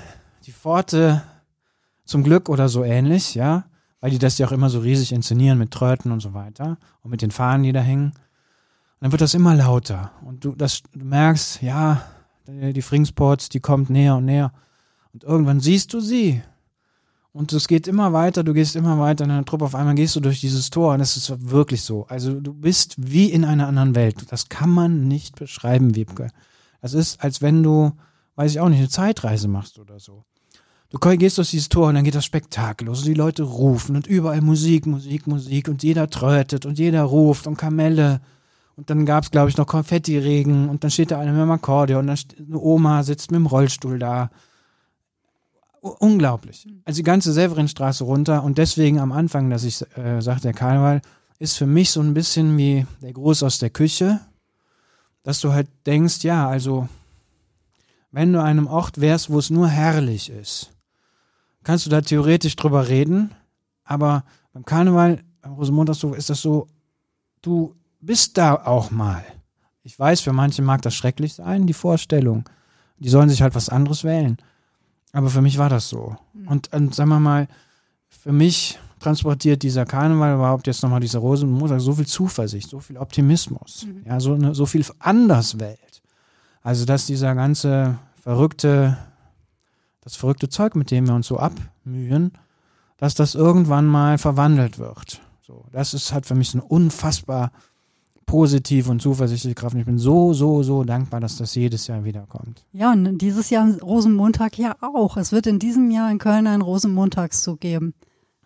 die Pforte zum Glück oder so ähnlich, ja, weil die das ja auch immer so riesig inszenieren mit Tröten und so weiter und mit den Fahnen, die da hängen. Und dann wird das immer lauter und du, das, du merkst, ja, die Fringsports, die kommt näher und näher und irgendwann siehst du sie und es geht immer weiter, du gehst immer weiter in der Truppe, auf einmal gehst du durch dieses Tor und es ist wirklich so. Also du bist wie in einer anderen Welt. Das kann man nicht beschreiben, Wiebke. Das ist, als wenn du, weiß ich auch nicht, eine Zeitreise machst oder so. Du gehst durch dieses Tor und dann geht das Spektakel los und die Leute rufen und überall Musik, Musik, Musik und jeder trötet und jeder ruft und Kamelle. Und dann gab es, glaube ich, noch Konfettiregen und dann steht da einer mit dem Akkordeon und dann eine Oma sitzt mit dem Rollstuhl da. U- Unglaublich. Also die ganze Severinstraße runter und deswegen am Anfang, dass ich äh, sagte, der Karneval ist für mich so ein bisschen wie der Gruß aus der Küche. Dass du halt denkst, ja, also wenn du an einem Ort wärst, wo es nur herrlich ist, kannst du da theoretisch drüber reden, aber beim Karneval, beim Rosenmontagshof ist das so, du bist da auch mal. Ich weiß, für manche mag das schrecklich sein, die Vorstellung. Die sollen sich halt was anderes wählen. Aber für mich war das so. Und, und sagen wir mal, für mich transportiert dieser Karneval überhaupt jetzt nochmal dieser Rosenmontag so viel Zuversicht, so viel Optimismus, Mhm. ja, so, eine, so viel Anderswelt. Also, dass dieser ganze verrückte, das verrückte Zeug, mit dem wir uns so abmühen, dass das irgendwann mal verwandelt wird. So, das ist halt für mich so eine unfassbar positive und zuversichtliche Kraft. Ich bin so, so, so dankbar, dass das jedes Jahr wiederkommt. Ja, und dieses Jahr Rosenmontag ja auch. Es wird in diesem Jahr in Köln einen Rosenmontagszug geben,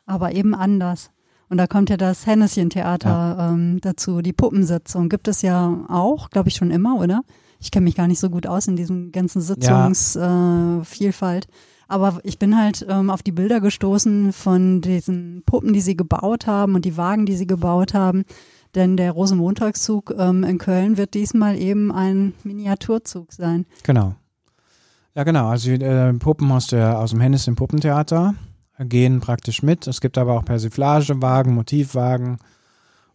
aber eben anders. Und da kommt ja das Henneschen-Theater ähm, dazu, die Puppensitzung. Gibt es ja auch, glaube ich, schon immer, oder? Ich kenne mich gar nicht so gut aus in diesem ganzen Sitzungsvielfalt. Äh, Vielfalt. Aber ich bin halt ähm, auf die Bilder gestoßen von diesen Puppen, die sie gebaut haben und die Wagen, die sie gebaut haben. Denn der Rosenmontagszug ähm, in Köln wird diesmal eben ein Miniaturzug sein. Genau. Ja, genau. Also äh, Puppen aus, der, aus dem Hennis im Puppentheater gehen praktisch mit. Es gibt aber auch Persiflagewagen, Motivwagen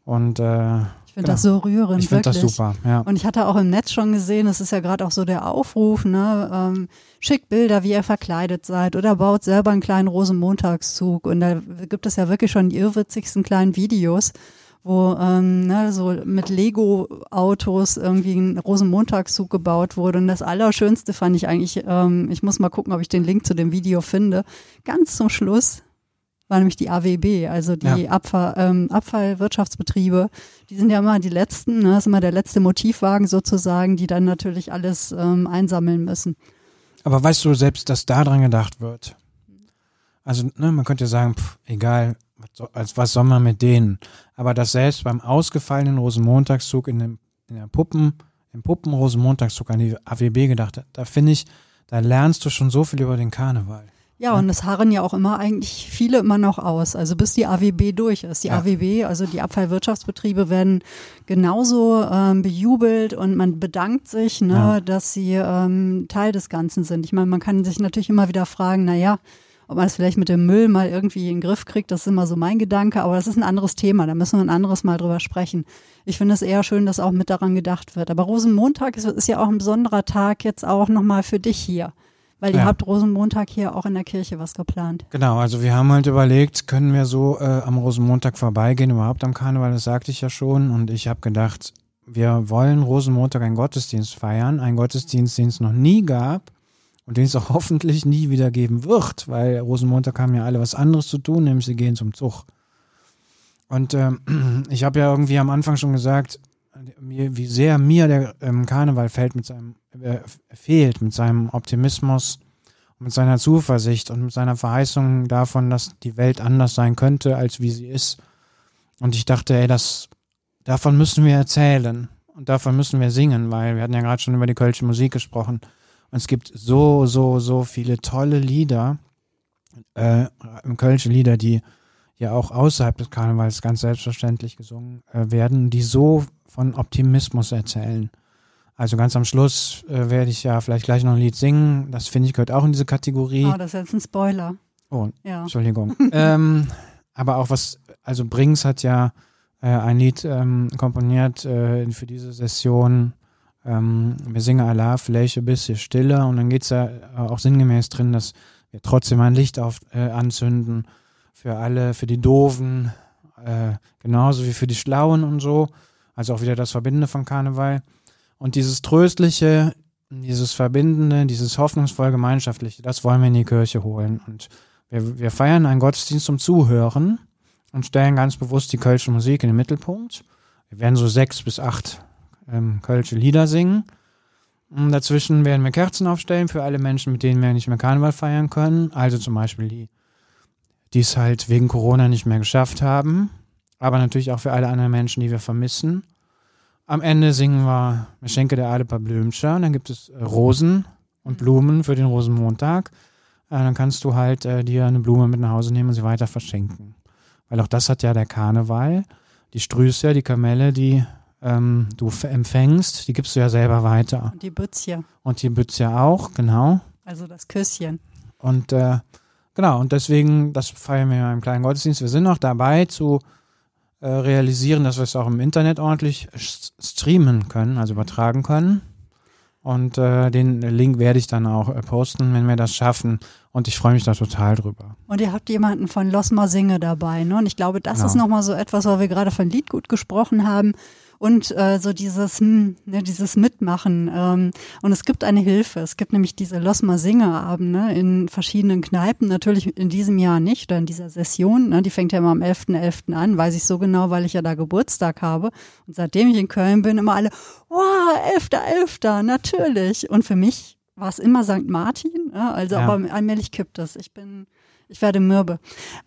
und äh, Ich finde Genau. das so rührend, ich finde das super. Ja. Und ich hatte auch im Netz schon gesehen, es ist ja gerade auch so der Aufruf, ne, ähm, schickt Bilder, wie ihr verkleidet seid oder baut selber einen kleinen Rosenmontagszug. Und da gibt es ja wirklich schon die irrwitzigsten kleinen Videos, wo ähm, ne, so mit Lego-Autos irgendwie ein Rosenmontagszug gebaut wurde. Und das Allerschönste fand ich eigentlich, ähm, ich muss mal gucken, ob ich den Link zu dem Video finde, ganz zum Schluss war nämlich die AWB, also die Ja. Abfall, ähm, Abfallwirtschaftsbetriebe. Die sind ja immer die letzten, ne? das ist immer der letzte Motivwagen sozusagen, die dann natürlich alles ähm, einsammeln müssen. Aber weißt du selbst, dass da dran gedacht wird? Also, ne, man könnte sagen, pff, egal, was, was soll man mit denen? Aber dass selbst beim ausgefallenen Rosenmontagszug in, dem, in der Puppen, im Puppen-Rosenmontagszug an die AWB gedacht hat, da finde ich, da lernst du schon so viel über den Karneval. Ja, und es harren ja auch immer eigentlich viele immer noch aus, also bis die AWB durch ist. Die Ja. AWB, also die Abfallwirtschaftsbetriebe werden genauso ähm, bejubelt und man bedankt sich, ne, Ja. dass sie ähm, Teil des Ganzen sind. Ich meine, man kann sich natürlich immer wieder fragen, na ja, ob man es vielleicht mit dem Müll mal irgendwie in den Griff kriegt, das ist immer so mein Gedanke, aber das ist ein anderes Thema, da müssen wir ein anderes Mal drüber sprechen. Ich finde es eher schön, dass auch mit daran gedacht wird. Aber Rosenmontag ist, ist ja auch ein besonderer Tag jetzt auch nochmal für dich hier. Weil ihr Ja. habt Rosenmontag hier auch in der Kirche was geplant. Genau, also wir haben halt überlegt, können wir so äh, am Rosenmontag vorbeigehen, überhaupt am Karneval, das sagte ich ja schon. Und ich habe gedacht, wir wollen Rosenmontag einen Gottesdienst feiern, einen Gottesdienst, den es noch nie gab und den es auch hoffentlich nie wieder geben wird, weil Rosenmontag haben ja alle was anderes zu tun, nämlich sie gehen zum Zug. Und ähm, ich habe ja irgendwie am Anfang schon gesagt, wie sehr mir der ähm, Karneval fällt mit seinem, äh, fehlt mit seinem Optimismus mit seiner Zuversicht und mit seiner Verheißung davon, dass die Welt anders sein könnte, als wie sie ist. Und ich dachte, ey, das, davon müssen wir erzählen und davon müssen wir singen, weil wir hatten ja gerade schon über die kölsche Musik gesprochen. Und es gibt so, so, so viele tolle Lieder, äh, kölsche Lieder, die ja auch außerhalb des Karnevals ganz selbstverständlich gesungen äh, werden, die so von Optimismus erzählen. Also ganz am Schluss äh, werde ich ja vielleicht gleich noch ein Lied singen. Das finde ich gehört auch in diese Kategorie. Oh, das ist jetzt ein Spoiler. Oh, Ja. Entschuldigung. ähm, aber auch was, also Brings hat ja äh, ein Lied ähm, komponiert äh, für diese Session. Ähm, wir singen Allah, vielleicht ein bisschen stiller und dann geht's ja äh, auch sinngemäß drin, dass wir trotzdem ein Licht auf, äh, anzünden für alle, für die Doofen, äh, genauso wie für die Schlauen und so. Also auch wieder das Verbindende von Karneval. Und dieses Tröstliche, dieses Verbindende, dieses hoffnungsvoll Gemeinschaftliche, das wollen wir in die Kirche holen. Und wir, wir feiern einen Gottesdienst zum Zuhören und stellen ganz bewusst die kölsche Musik in den Mittelpunkt. Wir werden so sechs bis acht ähm, kölsche Lieder singen. Und dazwischen werden wir Kerzen aufstellen für alle Menschen, mit denen wir nicht mehr Karneval feiern können. Also zum Beispiel die, die es halt wegen Corona nicht mehr geschafft haben. Aber natürlich auch für alle anderen Menschen, die wir vermissen. Am Ende singen wir Wir schenke der Aale paar Blümchen. Dann gibt es äh, Rosen und Blumen für den Rosenmontag. Äh, dann kannst du halt äh, dir eine Blume mit nach Hause nehmen und sie weiter verschenken. Weil auch das hat ja der Karneval. Die Strüße, die Kamelle, die ähm, du empfängst, die gibst du ja selber weiter. Und die Bützje, Und die Bütze auch, genau. also das Küsschen. Und äh, genau, und deswegen, das feiern wir im kleinen Gottesdienst. Wir sind noch dabei zu äh, realisieren, dass wir es auch im Internet ordentlich streamen können, also übertragen können. Und äh, den Link werde ich dann auch äh, posten, wenn wir das schaffen. Und ich freue mich da total drüber. Und ihr habt jemanden von Losma Singe dabei, ne? Und ich glaube, das Genau. ist nochmal so etwas, weil wir gerade von Liedgut gesprochen haben und äh, so dieses, hm, ne, dieses Mitmachen. Ähm, und es gibt eine Hilfe. Es gibt nämlich diese Losma Singe Abende in verschiedenen Kneipen. Natürlich in diesem Jahr nicht oder in dieser Session. Ne? Die fängt ja immer am 11.11. an, weiß ich so genau, weil ich ja da Geburtstag habe. Und seitdem ich in Köln bin, immer alle, wow, 11.11., natürlich. Und für mich war es immer St. Martin, ja, also Ja. aber allmählich kippt es. Ich bin, ich werde mürbe.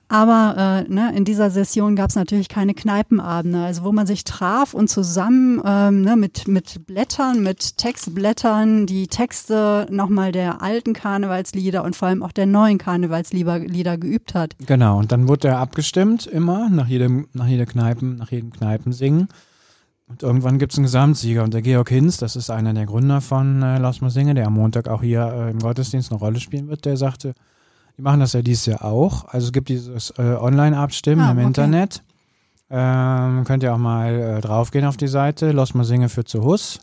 Aber äh, ne, in dieser Session gab es natürlich keine Kneipenabende, also wo man sich traf und zusammen ähm, ne, mit, mit Blättern, mit Textblättern die Texte nochmal der alten Karnevalslieder und vor allem auch der neuen Karnevalslieder Lieder geübt hat. Genau, und dann wurde er abgestimmt, immer, nach jedem, nach jeder Kneipen, nach jedem Kneipensingen. Und irgendwann gibt es einen Gesamtsieger. Und der Georg Hinz, das ist einer der Gründer von äh, Lass mal Singe, der am Montag auch hier äh, im Gottesdienst eine Rolle spielen wird, der sagte, die machen das ja dieses Jahr auch. Also es gibt dieses äh, Online-Abstimmen Ah, im okay. Internet. Ähm, könnt ihr auch mal äh, draufgehen auf die Seite, Lass mal Singe für zu Hus.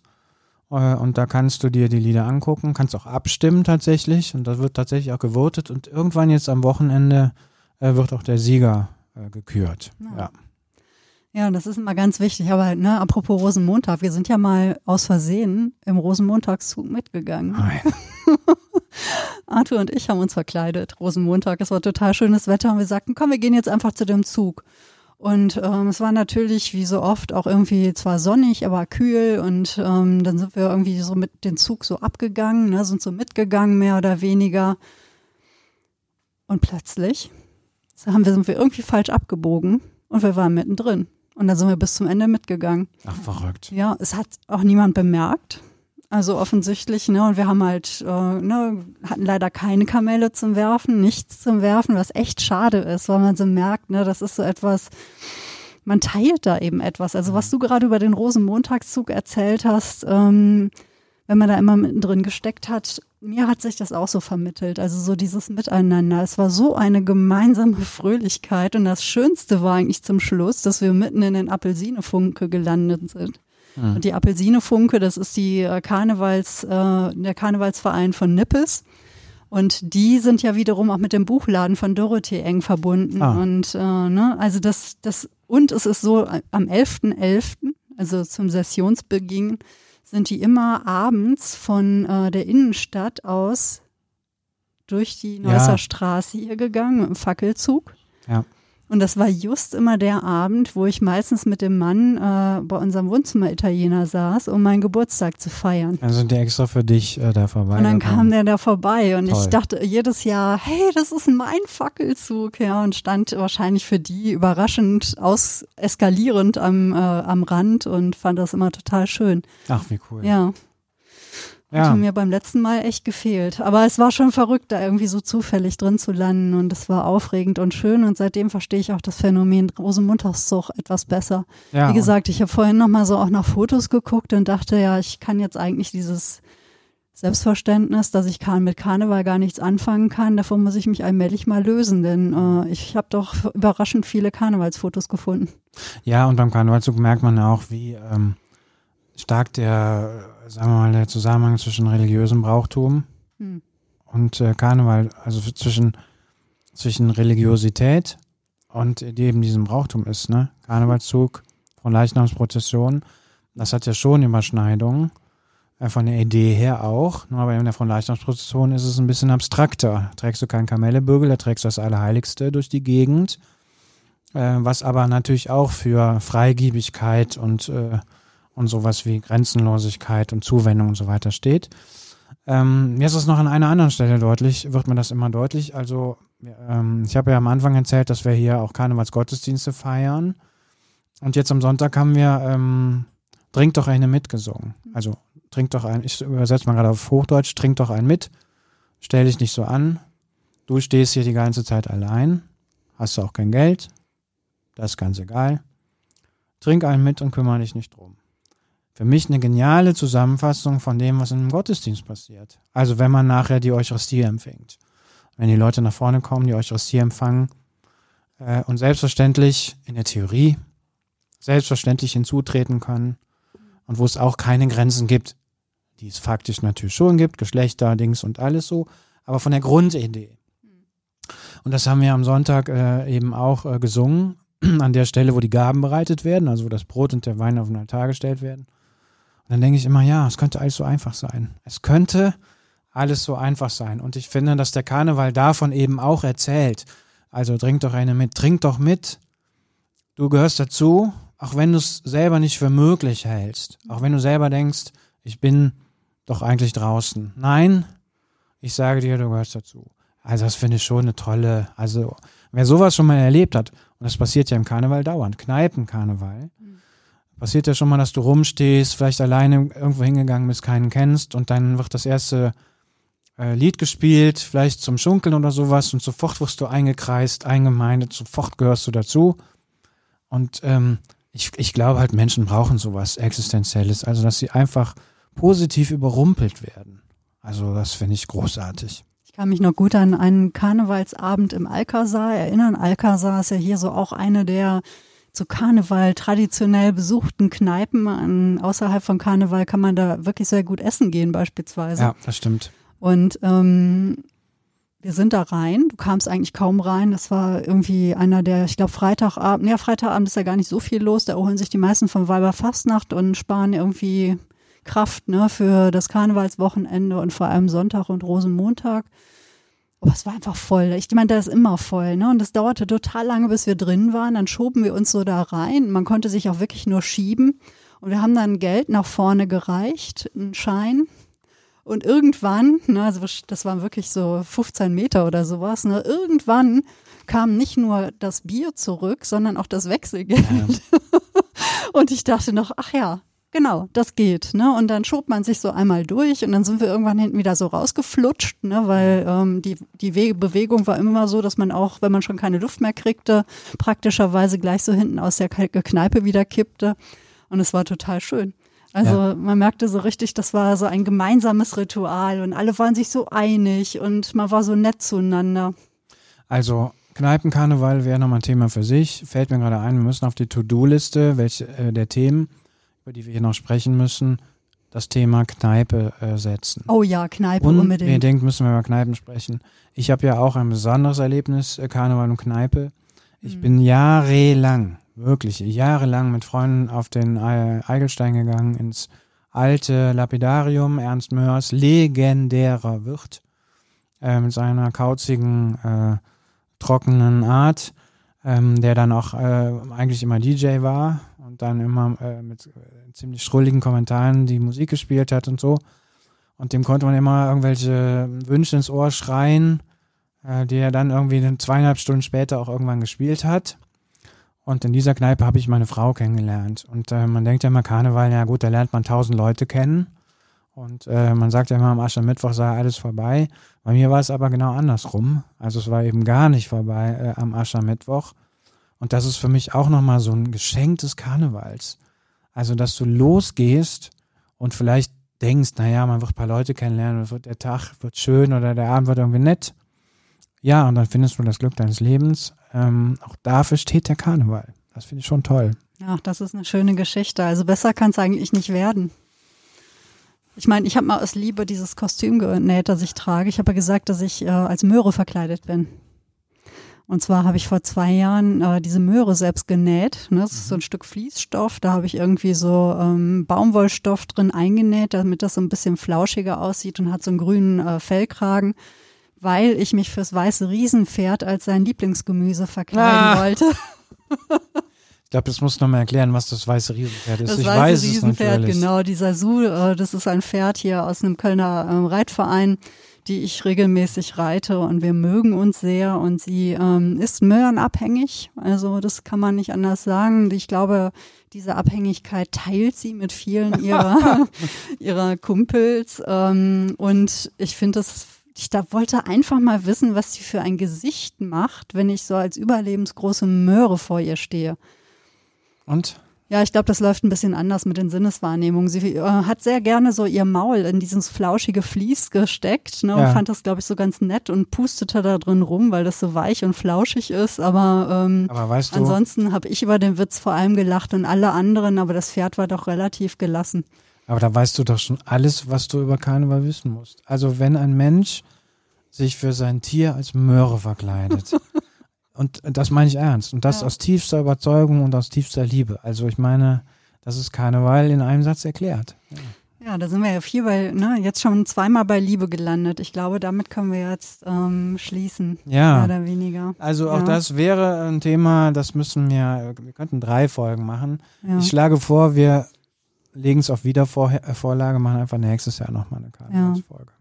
Äh, und da kannst du dir die Lieder angucken, kannst auch abstimmen tatsächlich. Und da wird tatsächlich auch gewotet. Und irgendwann jetzt am Wochenende äh, wird auch der Sieger äh, gekürt. Ja. Ja. Ja, das ist immer ganz wichtig. Aber ne, apropos Rosenmontag, wir sind ja mal aus Versehen im Rosenmontagszug mitgegangen. Nein. Arthur und ich haben uns verkleidet, Rosenmontag. Es war total schönes Wetter und wir sagten, komm, wir gehen jetzt einfach zu dem Zug. Und ähm, es war natürlich wie so oft auch irgendwie zwar sonnig, aber kühl und ähm, dann sind wir irgendwie so mit dem Zug so abgegangen, ne, sind so mitgegangen mehr oder weniger. Und plötzlich so haben wir, sind wir irgendwie falsch abgebogen und wir waren mittendrin. Und dann sind wir bis zum Ende mitgegangen. Ach, verrückt. Ja, es hat auch niemand bemerkt. Also offensichtlich, ne, und wir haben halt, äh, ne, hatten leider keine Kamelle zum Werfen, nichts zum Werfen, was echt schade ist, weil man so merkt, ne, das ist so etwas, man teilt da eben etwas. Also was du gerade über den Rosenmontagszug erzählt hast, ähm, wenn man da immer mittendrin gesteckt hat, mir hat sich das auch so vermittelt. Also so dieses Miteinander. Es war so eine gemeinsame Fröhlichkeit und das Schönste war eigentlich zum Schluss, dass wir mitten in den Apelsinefunke gelandet sind. Und die Apelsinefunke, das ist die äh, Karnevals, äh, der Karnevalsverein von Nippes. Und die sind ja wiederum auch mit dem Buchladen von Dorothee eng verbunden. Ah. Und äh, ne, also das, das, und es ist so, äh, am 11.11., also zum Sessionsbeginn, sind die immer abends von äh, der Innenstadt aus durch die Ja. Neusser Straße hier gegangen mit dem Fackelzug. Ja. Und das war just immer der Abend, wo ich meistens mit dem Mann äh, bei unserem Wohnzimmer-Italiener saß, um meinen Geburtstag zu feiern. Dann sind die extra für dich äh, da vorbei. Und dann kam der da vorbei und ich Toll. dachte jedes Jahr, hey, das ist mein Fackelzug, ja, und stand wahrscheinlich für die überraschend aus eskalierend am, äh, am Rand und fand das immer total schön. Ach, wie cool. Ja. Ja. Hatte mir beim letzten Mal echt gefehlt. Aber es war schon verrückt, da irgendwie so zufällig drin zu landen und es war aufregend und schön und seitdem verstehe ich auch das Phänomen Rosenmontagszug etwas besser. ja, Wie gesagt, ich habe vorhin nochmal so auch nach Fotos geguckt und dachte, ja, ich kann jetzt eigentlich dieses Selbstverständnis, dass ich mit Karneval gar nichts anfangen kann, davon muss ich mich allmählich mal lösen, denn äh, ich habe doch überraschend viele Karnevalsfotos gefunden. Ja, und beim Karnevalzug merkt man auch, wie ähm, stark der, sagen wir mal, der Zusammenhang zwischen religiösem Brauchtum Hm. und äh, Karneval, also zwischen, zwischen Religiosität und die eben diesem Brauchtum ist, ne? Karnevalszug von Leichnamsprozession, das hat ja schon Überschneidungen, äh, von der Idee her auch, nur bei der von Leichnamsprozession ist es ein bisschen abstrakter. Trägst du keinen Kamellebügel, da trägst du das Allerheiligste durch die Gegend, äh, was aber natürlich auch für Freigiebigkeit und, äh, und sowas wie Grenzenlosigkeit und Zuwendung und so weiter steht. Ähm, mir ist noch an einer anderen Stelle deutlich, wird mir das immer deutlich. Also, ähm, ich habe ja am Anfang erzählt, dass wir hier auch Karnevalsgottesdienste feiern. Und jetzt am Sonntag haben wir ähm, Trink doch eine mitgesungen. Also, trink doch ein, ich übersetze mal gerade auf Hochdeutsch, trink doch einen mit, stell dich nicht so an. Du stehst hier die ganze Zeit allein, hast du auch kein Geld, das ist ganz egal. Trink einen mit und kümmere dich nicht drum. Für mich eine geniale Zusammenfassung von dem, was in einem Gottesdienst passiert. Also wenn man nachher die Eucharistie empfängt. Wenn die Leute nach vorne kommen, die Eucharistie empfangen äh, und selbstverständlich in der Theorie selbstverständlich hinzutreten können und wo es auch keine Grenzen gibt, die es faktisch natürlich schon gibt, Geschlechter, Dings und alles so, aber von der Grundidee. Und das haben wir am Sonntag äh, eben auch äh, gesungen, an der Stelle, wo die Gaben bereitet werden, also wo das Brot und der Wein auf den Altar gestellt werden. Dann denke ich immer, ja, es könnte alles so einfach sein. Es könnte alles so einfach sein. Und ich finde, dass der Karneval davon eben auch erzählt. Also trink doch eine mit, trink doch mit. Du gehörst dazu, auch wenn du es selber nicht für möglich hältst. Auch wenn du selber denkst, ich bin doch eigentlich draußen. Nein, ich sage dir, du gehörst dazu. Also das finde ich schon eine tolle, also wer sowas schon mal erlebt hat, und das passiert ja im Karneval dauernd, Kneipenkarneval, mhm. Passiert ja schon mal, dass du rumstehst, vielleicht alleine irgendwo hingegangen bist, keinen kennst und dann wird das erste äh, Lied gespielt, vielleicht zum Schunkeln oder sowas und sofort wirst du eingekreist, eingemeindet, sofort gehörst du dazu. Und ähm, ich, ich glaube halt, Menschen brauchen sowas Existenzielles, also dass sie einfach positiv überrumpelt werden. Also das finde ich großartig. Ich kann mich noch gut an einen Karnevalsabend im Alcazar erinnern. Alcazar ist ja hier so auch eine der zu Karneval traditionell besuchten Kneipen. An, außerhalb von Karneval kann man da wirklich sehr gut essen gehen beispielsweise. Ja, das stimmt. Und ähm, wir sind da rein. Du kamst eigentlich kaum rein. Das war irgendwie einer der, ich glaube, Freitagabend. Ja, Freitagabend ist ja gar nicht so viel los. Da erholen sich die meisten vom Weiberfastnacht und sparen irgendwie Kraft ne, für das Karnevalswochenende und vor allem Sonntag und Rosenmontag. Aber es war einfach voll. Ich meine, da ist immer voll, ne? Und das dauerte total lange, bis wir drin waren. Dann schoben wir uns so da rein. Man konnte sich auch wirklich nur schieben. Und wir haben dann Geld nach vorne gereicht, einen Schein. Und irgendwann, ne, also das waren wirklich so 15 Meter oder sowas, ne, irgendwann kam nicht nur das Bier zurück, sondern auch das Wechselgeld. Ja. und ich dachte noch, ach ja, Genau, das geht. Ne? Und dann schob man sich so einmal durch und dann sind wir irgendwann hinten wieder so rausgeflutscht, ne? weil ähm, die, die We Bewegung war immer so, dass man auch, wenn man schon keine Luft mehr kriegte, praktischerweise gleich so hinten aus der Kneipe wieder kippte. Und es war total schön. Also ja. man merkte so richtig, das war so ein gemeinsames Ritual und alle waren sich so einig und man war so nett zueinander. Also Kneipenkarneval wäre nochmal ein Thema für sich. Fällt mir gerade ein, wir müssen auf die To-Do-Liste welche äh, der Themen über die wir hier noch sprechen müssen, das Thema Kneipe äh, setzen. Oh ja, Kneipe und unbedingt. Unbedingt müssen wir über Kneipen sprechen. Ich habe ja auch ein besonderes Erlebnis, äh, Karneval und Kneipe. Ich mhm. bin jahrelang, wirklich jahrelang mit Freunden auf den Eigelstein gegangen, ins alte Lapidarium, Ernst Mörs, legendärer Wirt, äh, mit seiner kauzigen, äh, trockenen Art, ähm, der dann auch äh, eigentlich immer DJ war dann immer äh, mit äh, ziemlich schrulligen Kommentaren die Musik gespielt hat und so. Und dem konnte man immer irgendwelche Wünsche ins Ohr schreien, äh, die er dann irgendwie zweieinhalb Stunden später auch irgendwann gespielt hat. Und in dieser Kneipe habe ich meine Frau kennengelernt. Und äh, man denkt ja immer, Karneval, ja gut, da lernt man tausend Leute kennen. Und äh, man sagt ja immer, am Aschermittwoch sei alles vorbei. Bei mir war es aber genau andersrum. Also es war eben gar nicht vorbei äh, am Aschermittwoch. Und das ist für mich auch nochmal so ein Geschenk des Karnevals. Also, dass du losgehst und vielleicht denkst, naja, man wird ein paar Leute kennenlernen, der Tag wird schön oder der Abend wird irgendwie nett. Ja, und dann findest du das Glück deines Lebens. Ähm, auch dafür steht der Karneval. Das finde ich schon toll. Ach, das ist eine schöne Geschichte. Also besser kann es eigentlich nicht werden. Ich meine, ich habe mal aus Liebe dieses Kostüm genäht, das ich trage. Ich habe ja gesagt, dass ich äh, als Möhre verkleidet bin. Und zwar habe ich vor zwei Jahren äh, diese Möhre selbst genäht. Ne? Das ist so ein Stück Fließstoff. Da habe ich irgendwie so ähm, Baumwollstoff drin eingenäht, damit das so ein bisschen flauschiger aussieht und hat so einen grünen äh, Fellkragen, weil ich mich fürs weiße Riesenpferd als sein Lieblingsgemüse verkleiden ah. wollte. Ich glaube, das muss noch mal erklären, was das weiße Riesenpferd ist. Das ich weiße weiß Riesenpferd, es genau. Dieser Su, äh, das ist ein Pferd hier aus einem Kölner äh, Reitverein die ich regelmäßig reite und wir mögen uns sehr und sie ähm, ist möhrenabhängig. Also das kann man nicht anders sagen. Ich glaube, diese Abhängigkeit teilt sie mit vielen ihrer, ihrer Kumpels. Ähm, und ich finde das ich da wollte einfach mal wissen, was sie für ein Gesicht macht, wenn ich so als überlebensgroße Möhre vor ihr stehe. Und? Ja, ich glaube, das läuft ein bisschen anders mit den Sinneswahrnehmungen. Sie äh, hat sehr gerne so ihr Maul in dieses flauschige Vlies gesteckt ne, und Ja. fand das, glaube ich, so ganz nett und pustete da drin rum, weil das so weich und flauschig ist. Aber, ähm, Aber weißt du, ansonsten habe ich über den Witz vor allem gelacht und alle anderen, aber das Pferd war doch relativ gelassen. aber da weißt du doch schon alles, was du über Karneval wissen musst. Also wenn ein Mensch sich für sein Tier als Möhre verkleidet. und das meine ich ernst. Und das Ja. aus tiefster Überzeugung und aus tiefster Liebe. Also ich meine, das ist Karneval in einem Satz erklärt. Ja, da sind wir ja viel bei, ne, jetzt schon zweimal bei Liebe gelandet. Ich glaube, damit können wir jetzt ähm, schließen, Ja. mehr oder weniger. Also auch Ja. das wäre ein Thema, das müssen wir, wir könnten drei Folgen machen. Ja. Ich schlage vor, wir legen es auf Wiedervorlage, machen einfach nächstes Jahr nochmal eine Karnevalsfolge.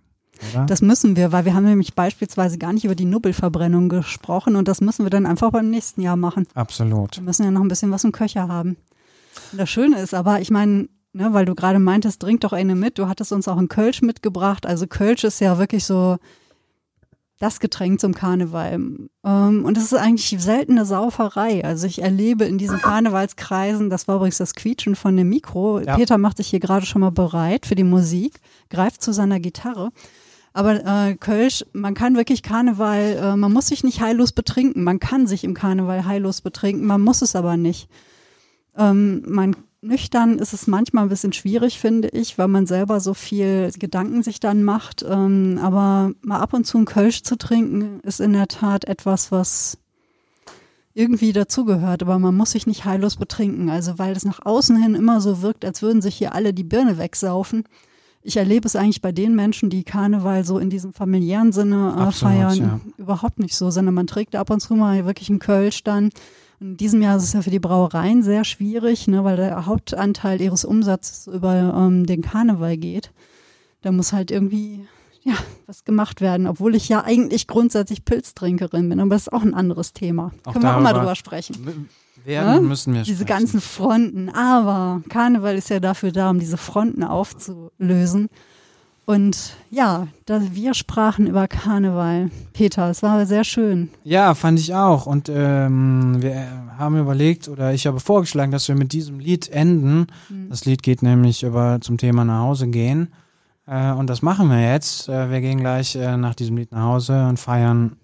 Oder? Das müssen wir, weil wir haben nämlich beispielsweise gar nicht über die Nubbelverbrennung gesprochen und das müssen wir dann einfach beim nächsten Jahr machen. Absolut. Wir müssen ja noch ein bisschen was im Köcher haben. Und das Schöne ist aber, ich meine, ne, weil du gerade meintest, trink doch eine mit, du hattest uns auch einen Kölsch mitgebracht. Also Kölsch ist ja wirklich so das Getränk zum Karneval. Ähm, und es ist eigentlich seltene Sauferei. Also ich erlebe in diesen Karnevalskreisen, das war übrigens das Quietschen von dem Mikro. Ja. Peter macht sich hier gerade schon mal bereit für die Musik, greift zu seiner Gitarre. Aber äh, Kölsch, man kann wirklich Karneval, äh, man muss sich nicht heillos betrinken. Man kann sich im Karneval heillos betrinken, man muss es aber nicht. Ähm, man nüchtern ist es manchmal ein bisschen schwierig, finde ich, weil man selber so viel Gedanken sich dann macht. Ähm, aber mal ab und zu ein Kölsch zu trinken, ist in der Tat etwas, was irgendwie dazugehört, aber man muss sich nicht heillos betrinken. Also weil es nach außen hin immer so wirkt, als würden sich hier alle die Birne wegsaufen. Ich erlebe es eigentlich bei den Menschen, die Karneval so in diesem familiären Sinne äh, Absolut, feiern, ja. überhaupt nicht so, sondern man trägt ab und zu mal wirklich einen Kölsch dann. In diesem Jahr ist es ja für die Brauereien sehr schwierig, ne, weil der Hauptanteil ihres Umsatzes über ähm, den Karneval geht. Da muss halt irgendwie ja, was gemacht werden, obwohl ich ja eigentlich grundsätzlich Pilztrinkerin bin, aber das ist auch ein anderes Thema. Auch Können wir auch mal drüber sprechen. Werden Ja? müssen wir Diese sprechen. ganzen Fronten. Aber Karneval ist ja dafür da, um diese Fronten aufzulösen. Und ja, da, wir sprachen über Karneval. Peter, es war sehr schön. Ja, fand ich auch. Und ähm, wir haben überlegt, oder ich habe vorgeschlagen, dass wir mit diesem Lied enden. Mhm. Das Lied geht nämlich über zum Thema nach Hause gehen. Äh, und das machen wir jetzt. Äh, wir gehen gleich äh, nach diesem Lied nach Hause und feiern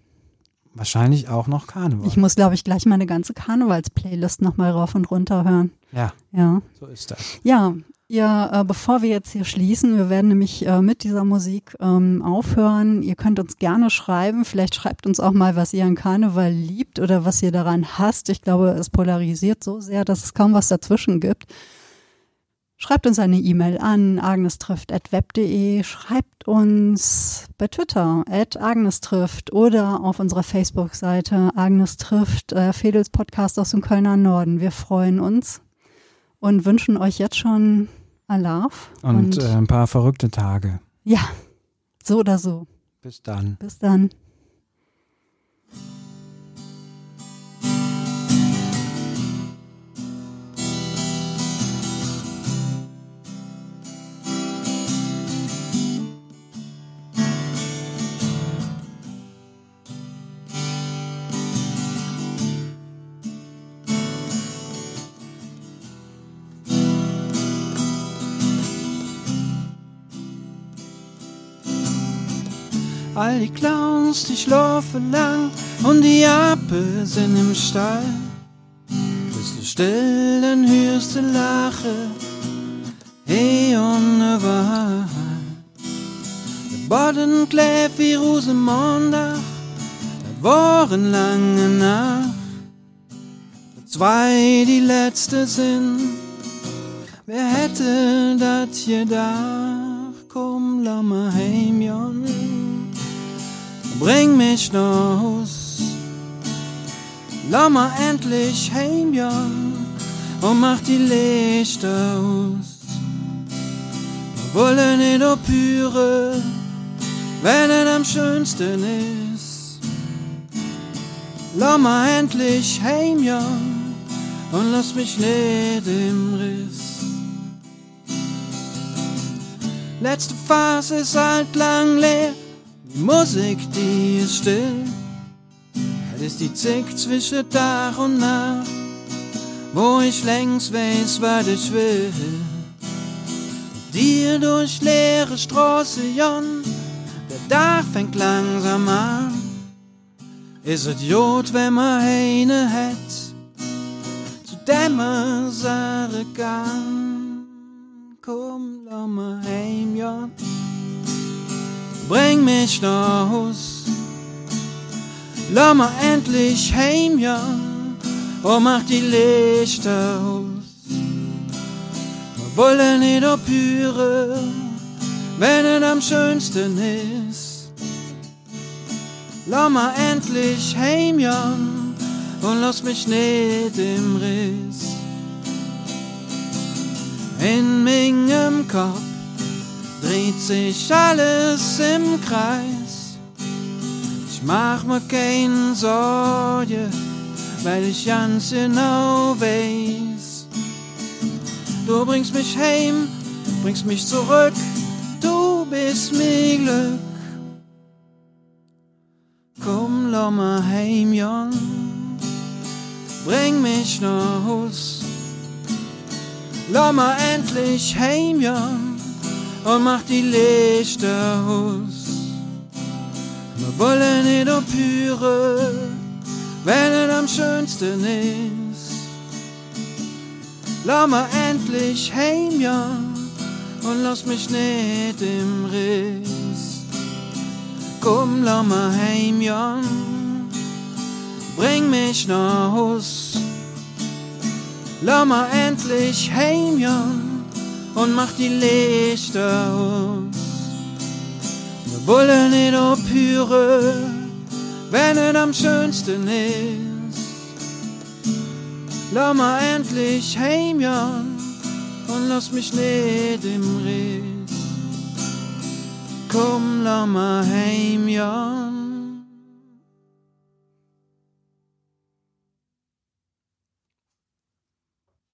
wahrscheinlich auch noch Karneval. Ich muss, glaube ich, gleich meine ganze Karnevals-Playlist nochmal rauf und runter hören. ja, Ja. so ist das. Ja, ihr, äh, bevor wir jetzt hier schließen, wir werden nämlich äh, mit dieser Musik ähm, aufhören. Ihr könnt uns gerne schreiben. Vielleicht schreibt uns auch mal, was ihr an Karneval liebt oder was ihr daran hasst. Ich glaube, es polarisiert so sehr, dass es kaum was dazwischen gibt. Schreibt uns eine E-Mail an agnestrifft.web.de, schreibt uns bei Twitter at agnestrifft oder auf unserer Facebook-Seite Agnes trifft, äh, Fedels Podcast aus dem Kölner Norden. Wir freuen uns und wünschen euch jetzt schon Alarv. Und, äh, ein paar verrückte Tage. ja, so oder so. Bis dann. Bis dann. All die Clowns, die schlafen lang und die Ape sind im Stall. Bist du still, dann hörst du Lache, hey und überall. Der Boden klebt wie Rosenmontag, der waren lange Nacht. Zwei die letzte sind, wer hätte das gedacht? Komm, lass mal heim, Jon. Bring mich nach Haus. Lass mal endlich heim, ja, und mach die Lichter aus. Wir wollen nicht opüre, wenn es am schönsten ist. Lass mal endlich heim, ja, und lass mich nicht im Riss. Letzte Phase ist alt lang leer. Musik, die ist still. Das ist die Zick zwischen Tag und Nacht. wo ich längst weiß, was ich will. Dir durch leere Straße, Jon, der Dach fängt langsam an. Is het Jod, wenn man eine hat, zu dem man sagen kann, komm, lass mal heim, Jon, bring mich nach Haus, lass mal endlich heim, Jon, und mach die Lichter aus. Wir wollen nicht opüre, wenn es am schönsten ist. Lass mal endlich heim, Jan, und lass mich nicht im Riss. In meinem Kopf dreht sich alles im Kreis. Ich mach mir keine Sorge, weil ich ganz genau weiß. Du bringst mich heim, bringst mich zurück, du bist mir Glück. Komm, lass mal heim, Jan, bring mich nach Haus. Lass mal endlich heim, Jan, und mach die Lichter aus. Wir wollen nicht opüre, wenn es am schönsten ist. Lass mal endlich heim, Jan, und lass mich nicht im Riss. Komm, lass mal heim, Jan, bring mich nach Haus. Lass mal endlich heim, Jan, und mach die Lichter aus. Wir wollen nicht opüre, wenn es am schönsten ist. Lass mal endlich heim, Jan, und lass mich nicht im Riss. Komm, lass mal heim, Jan,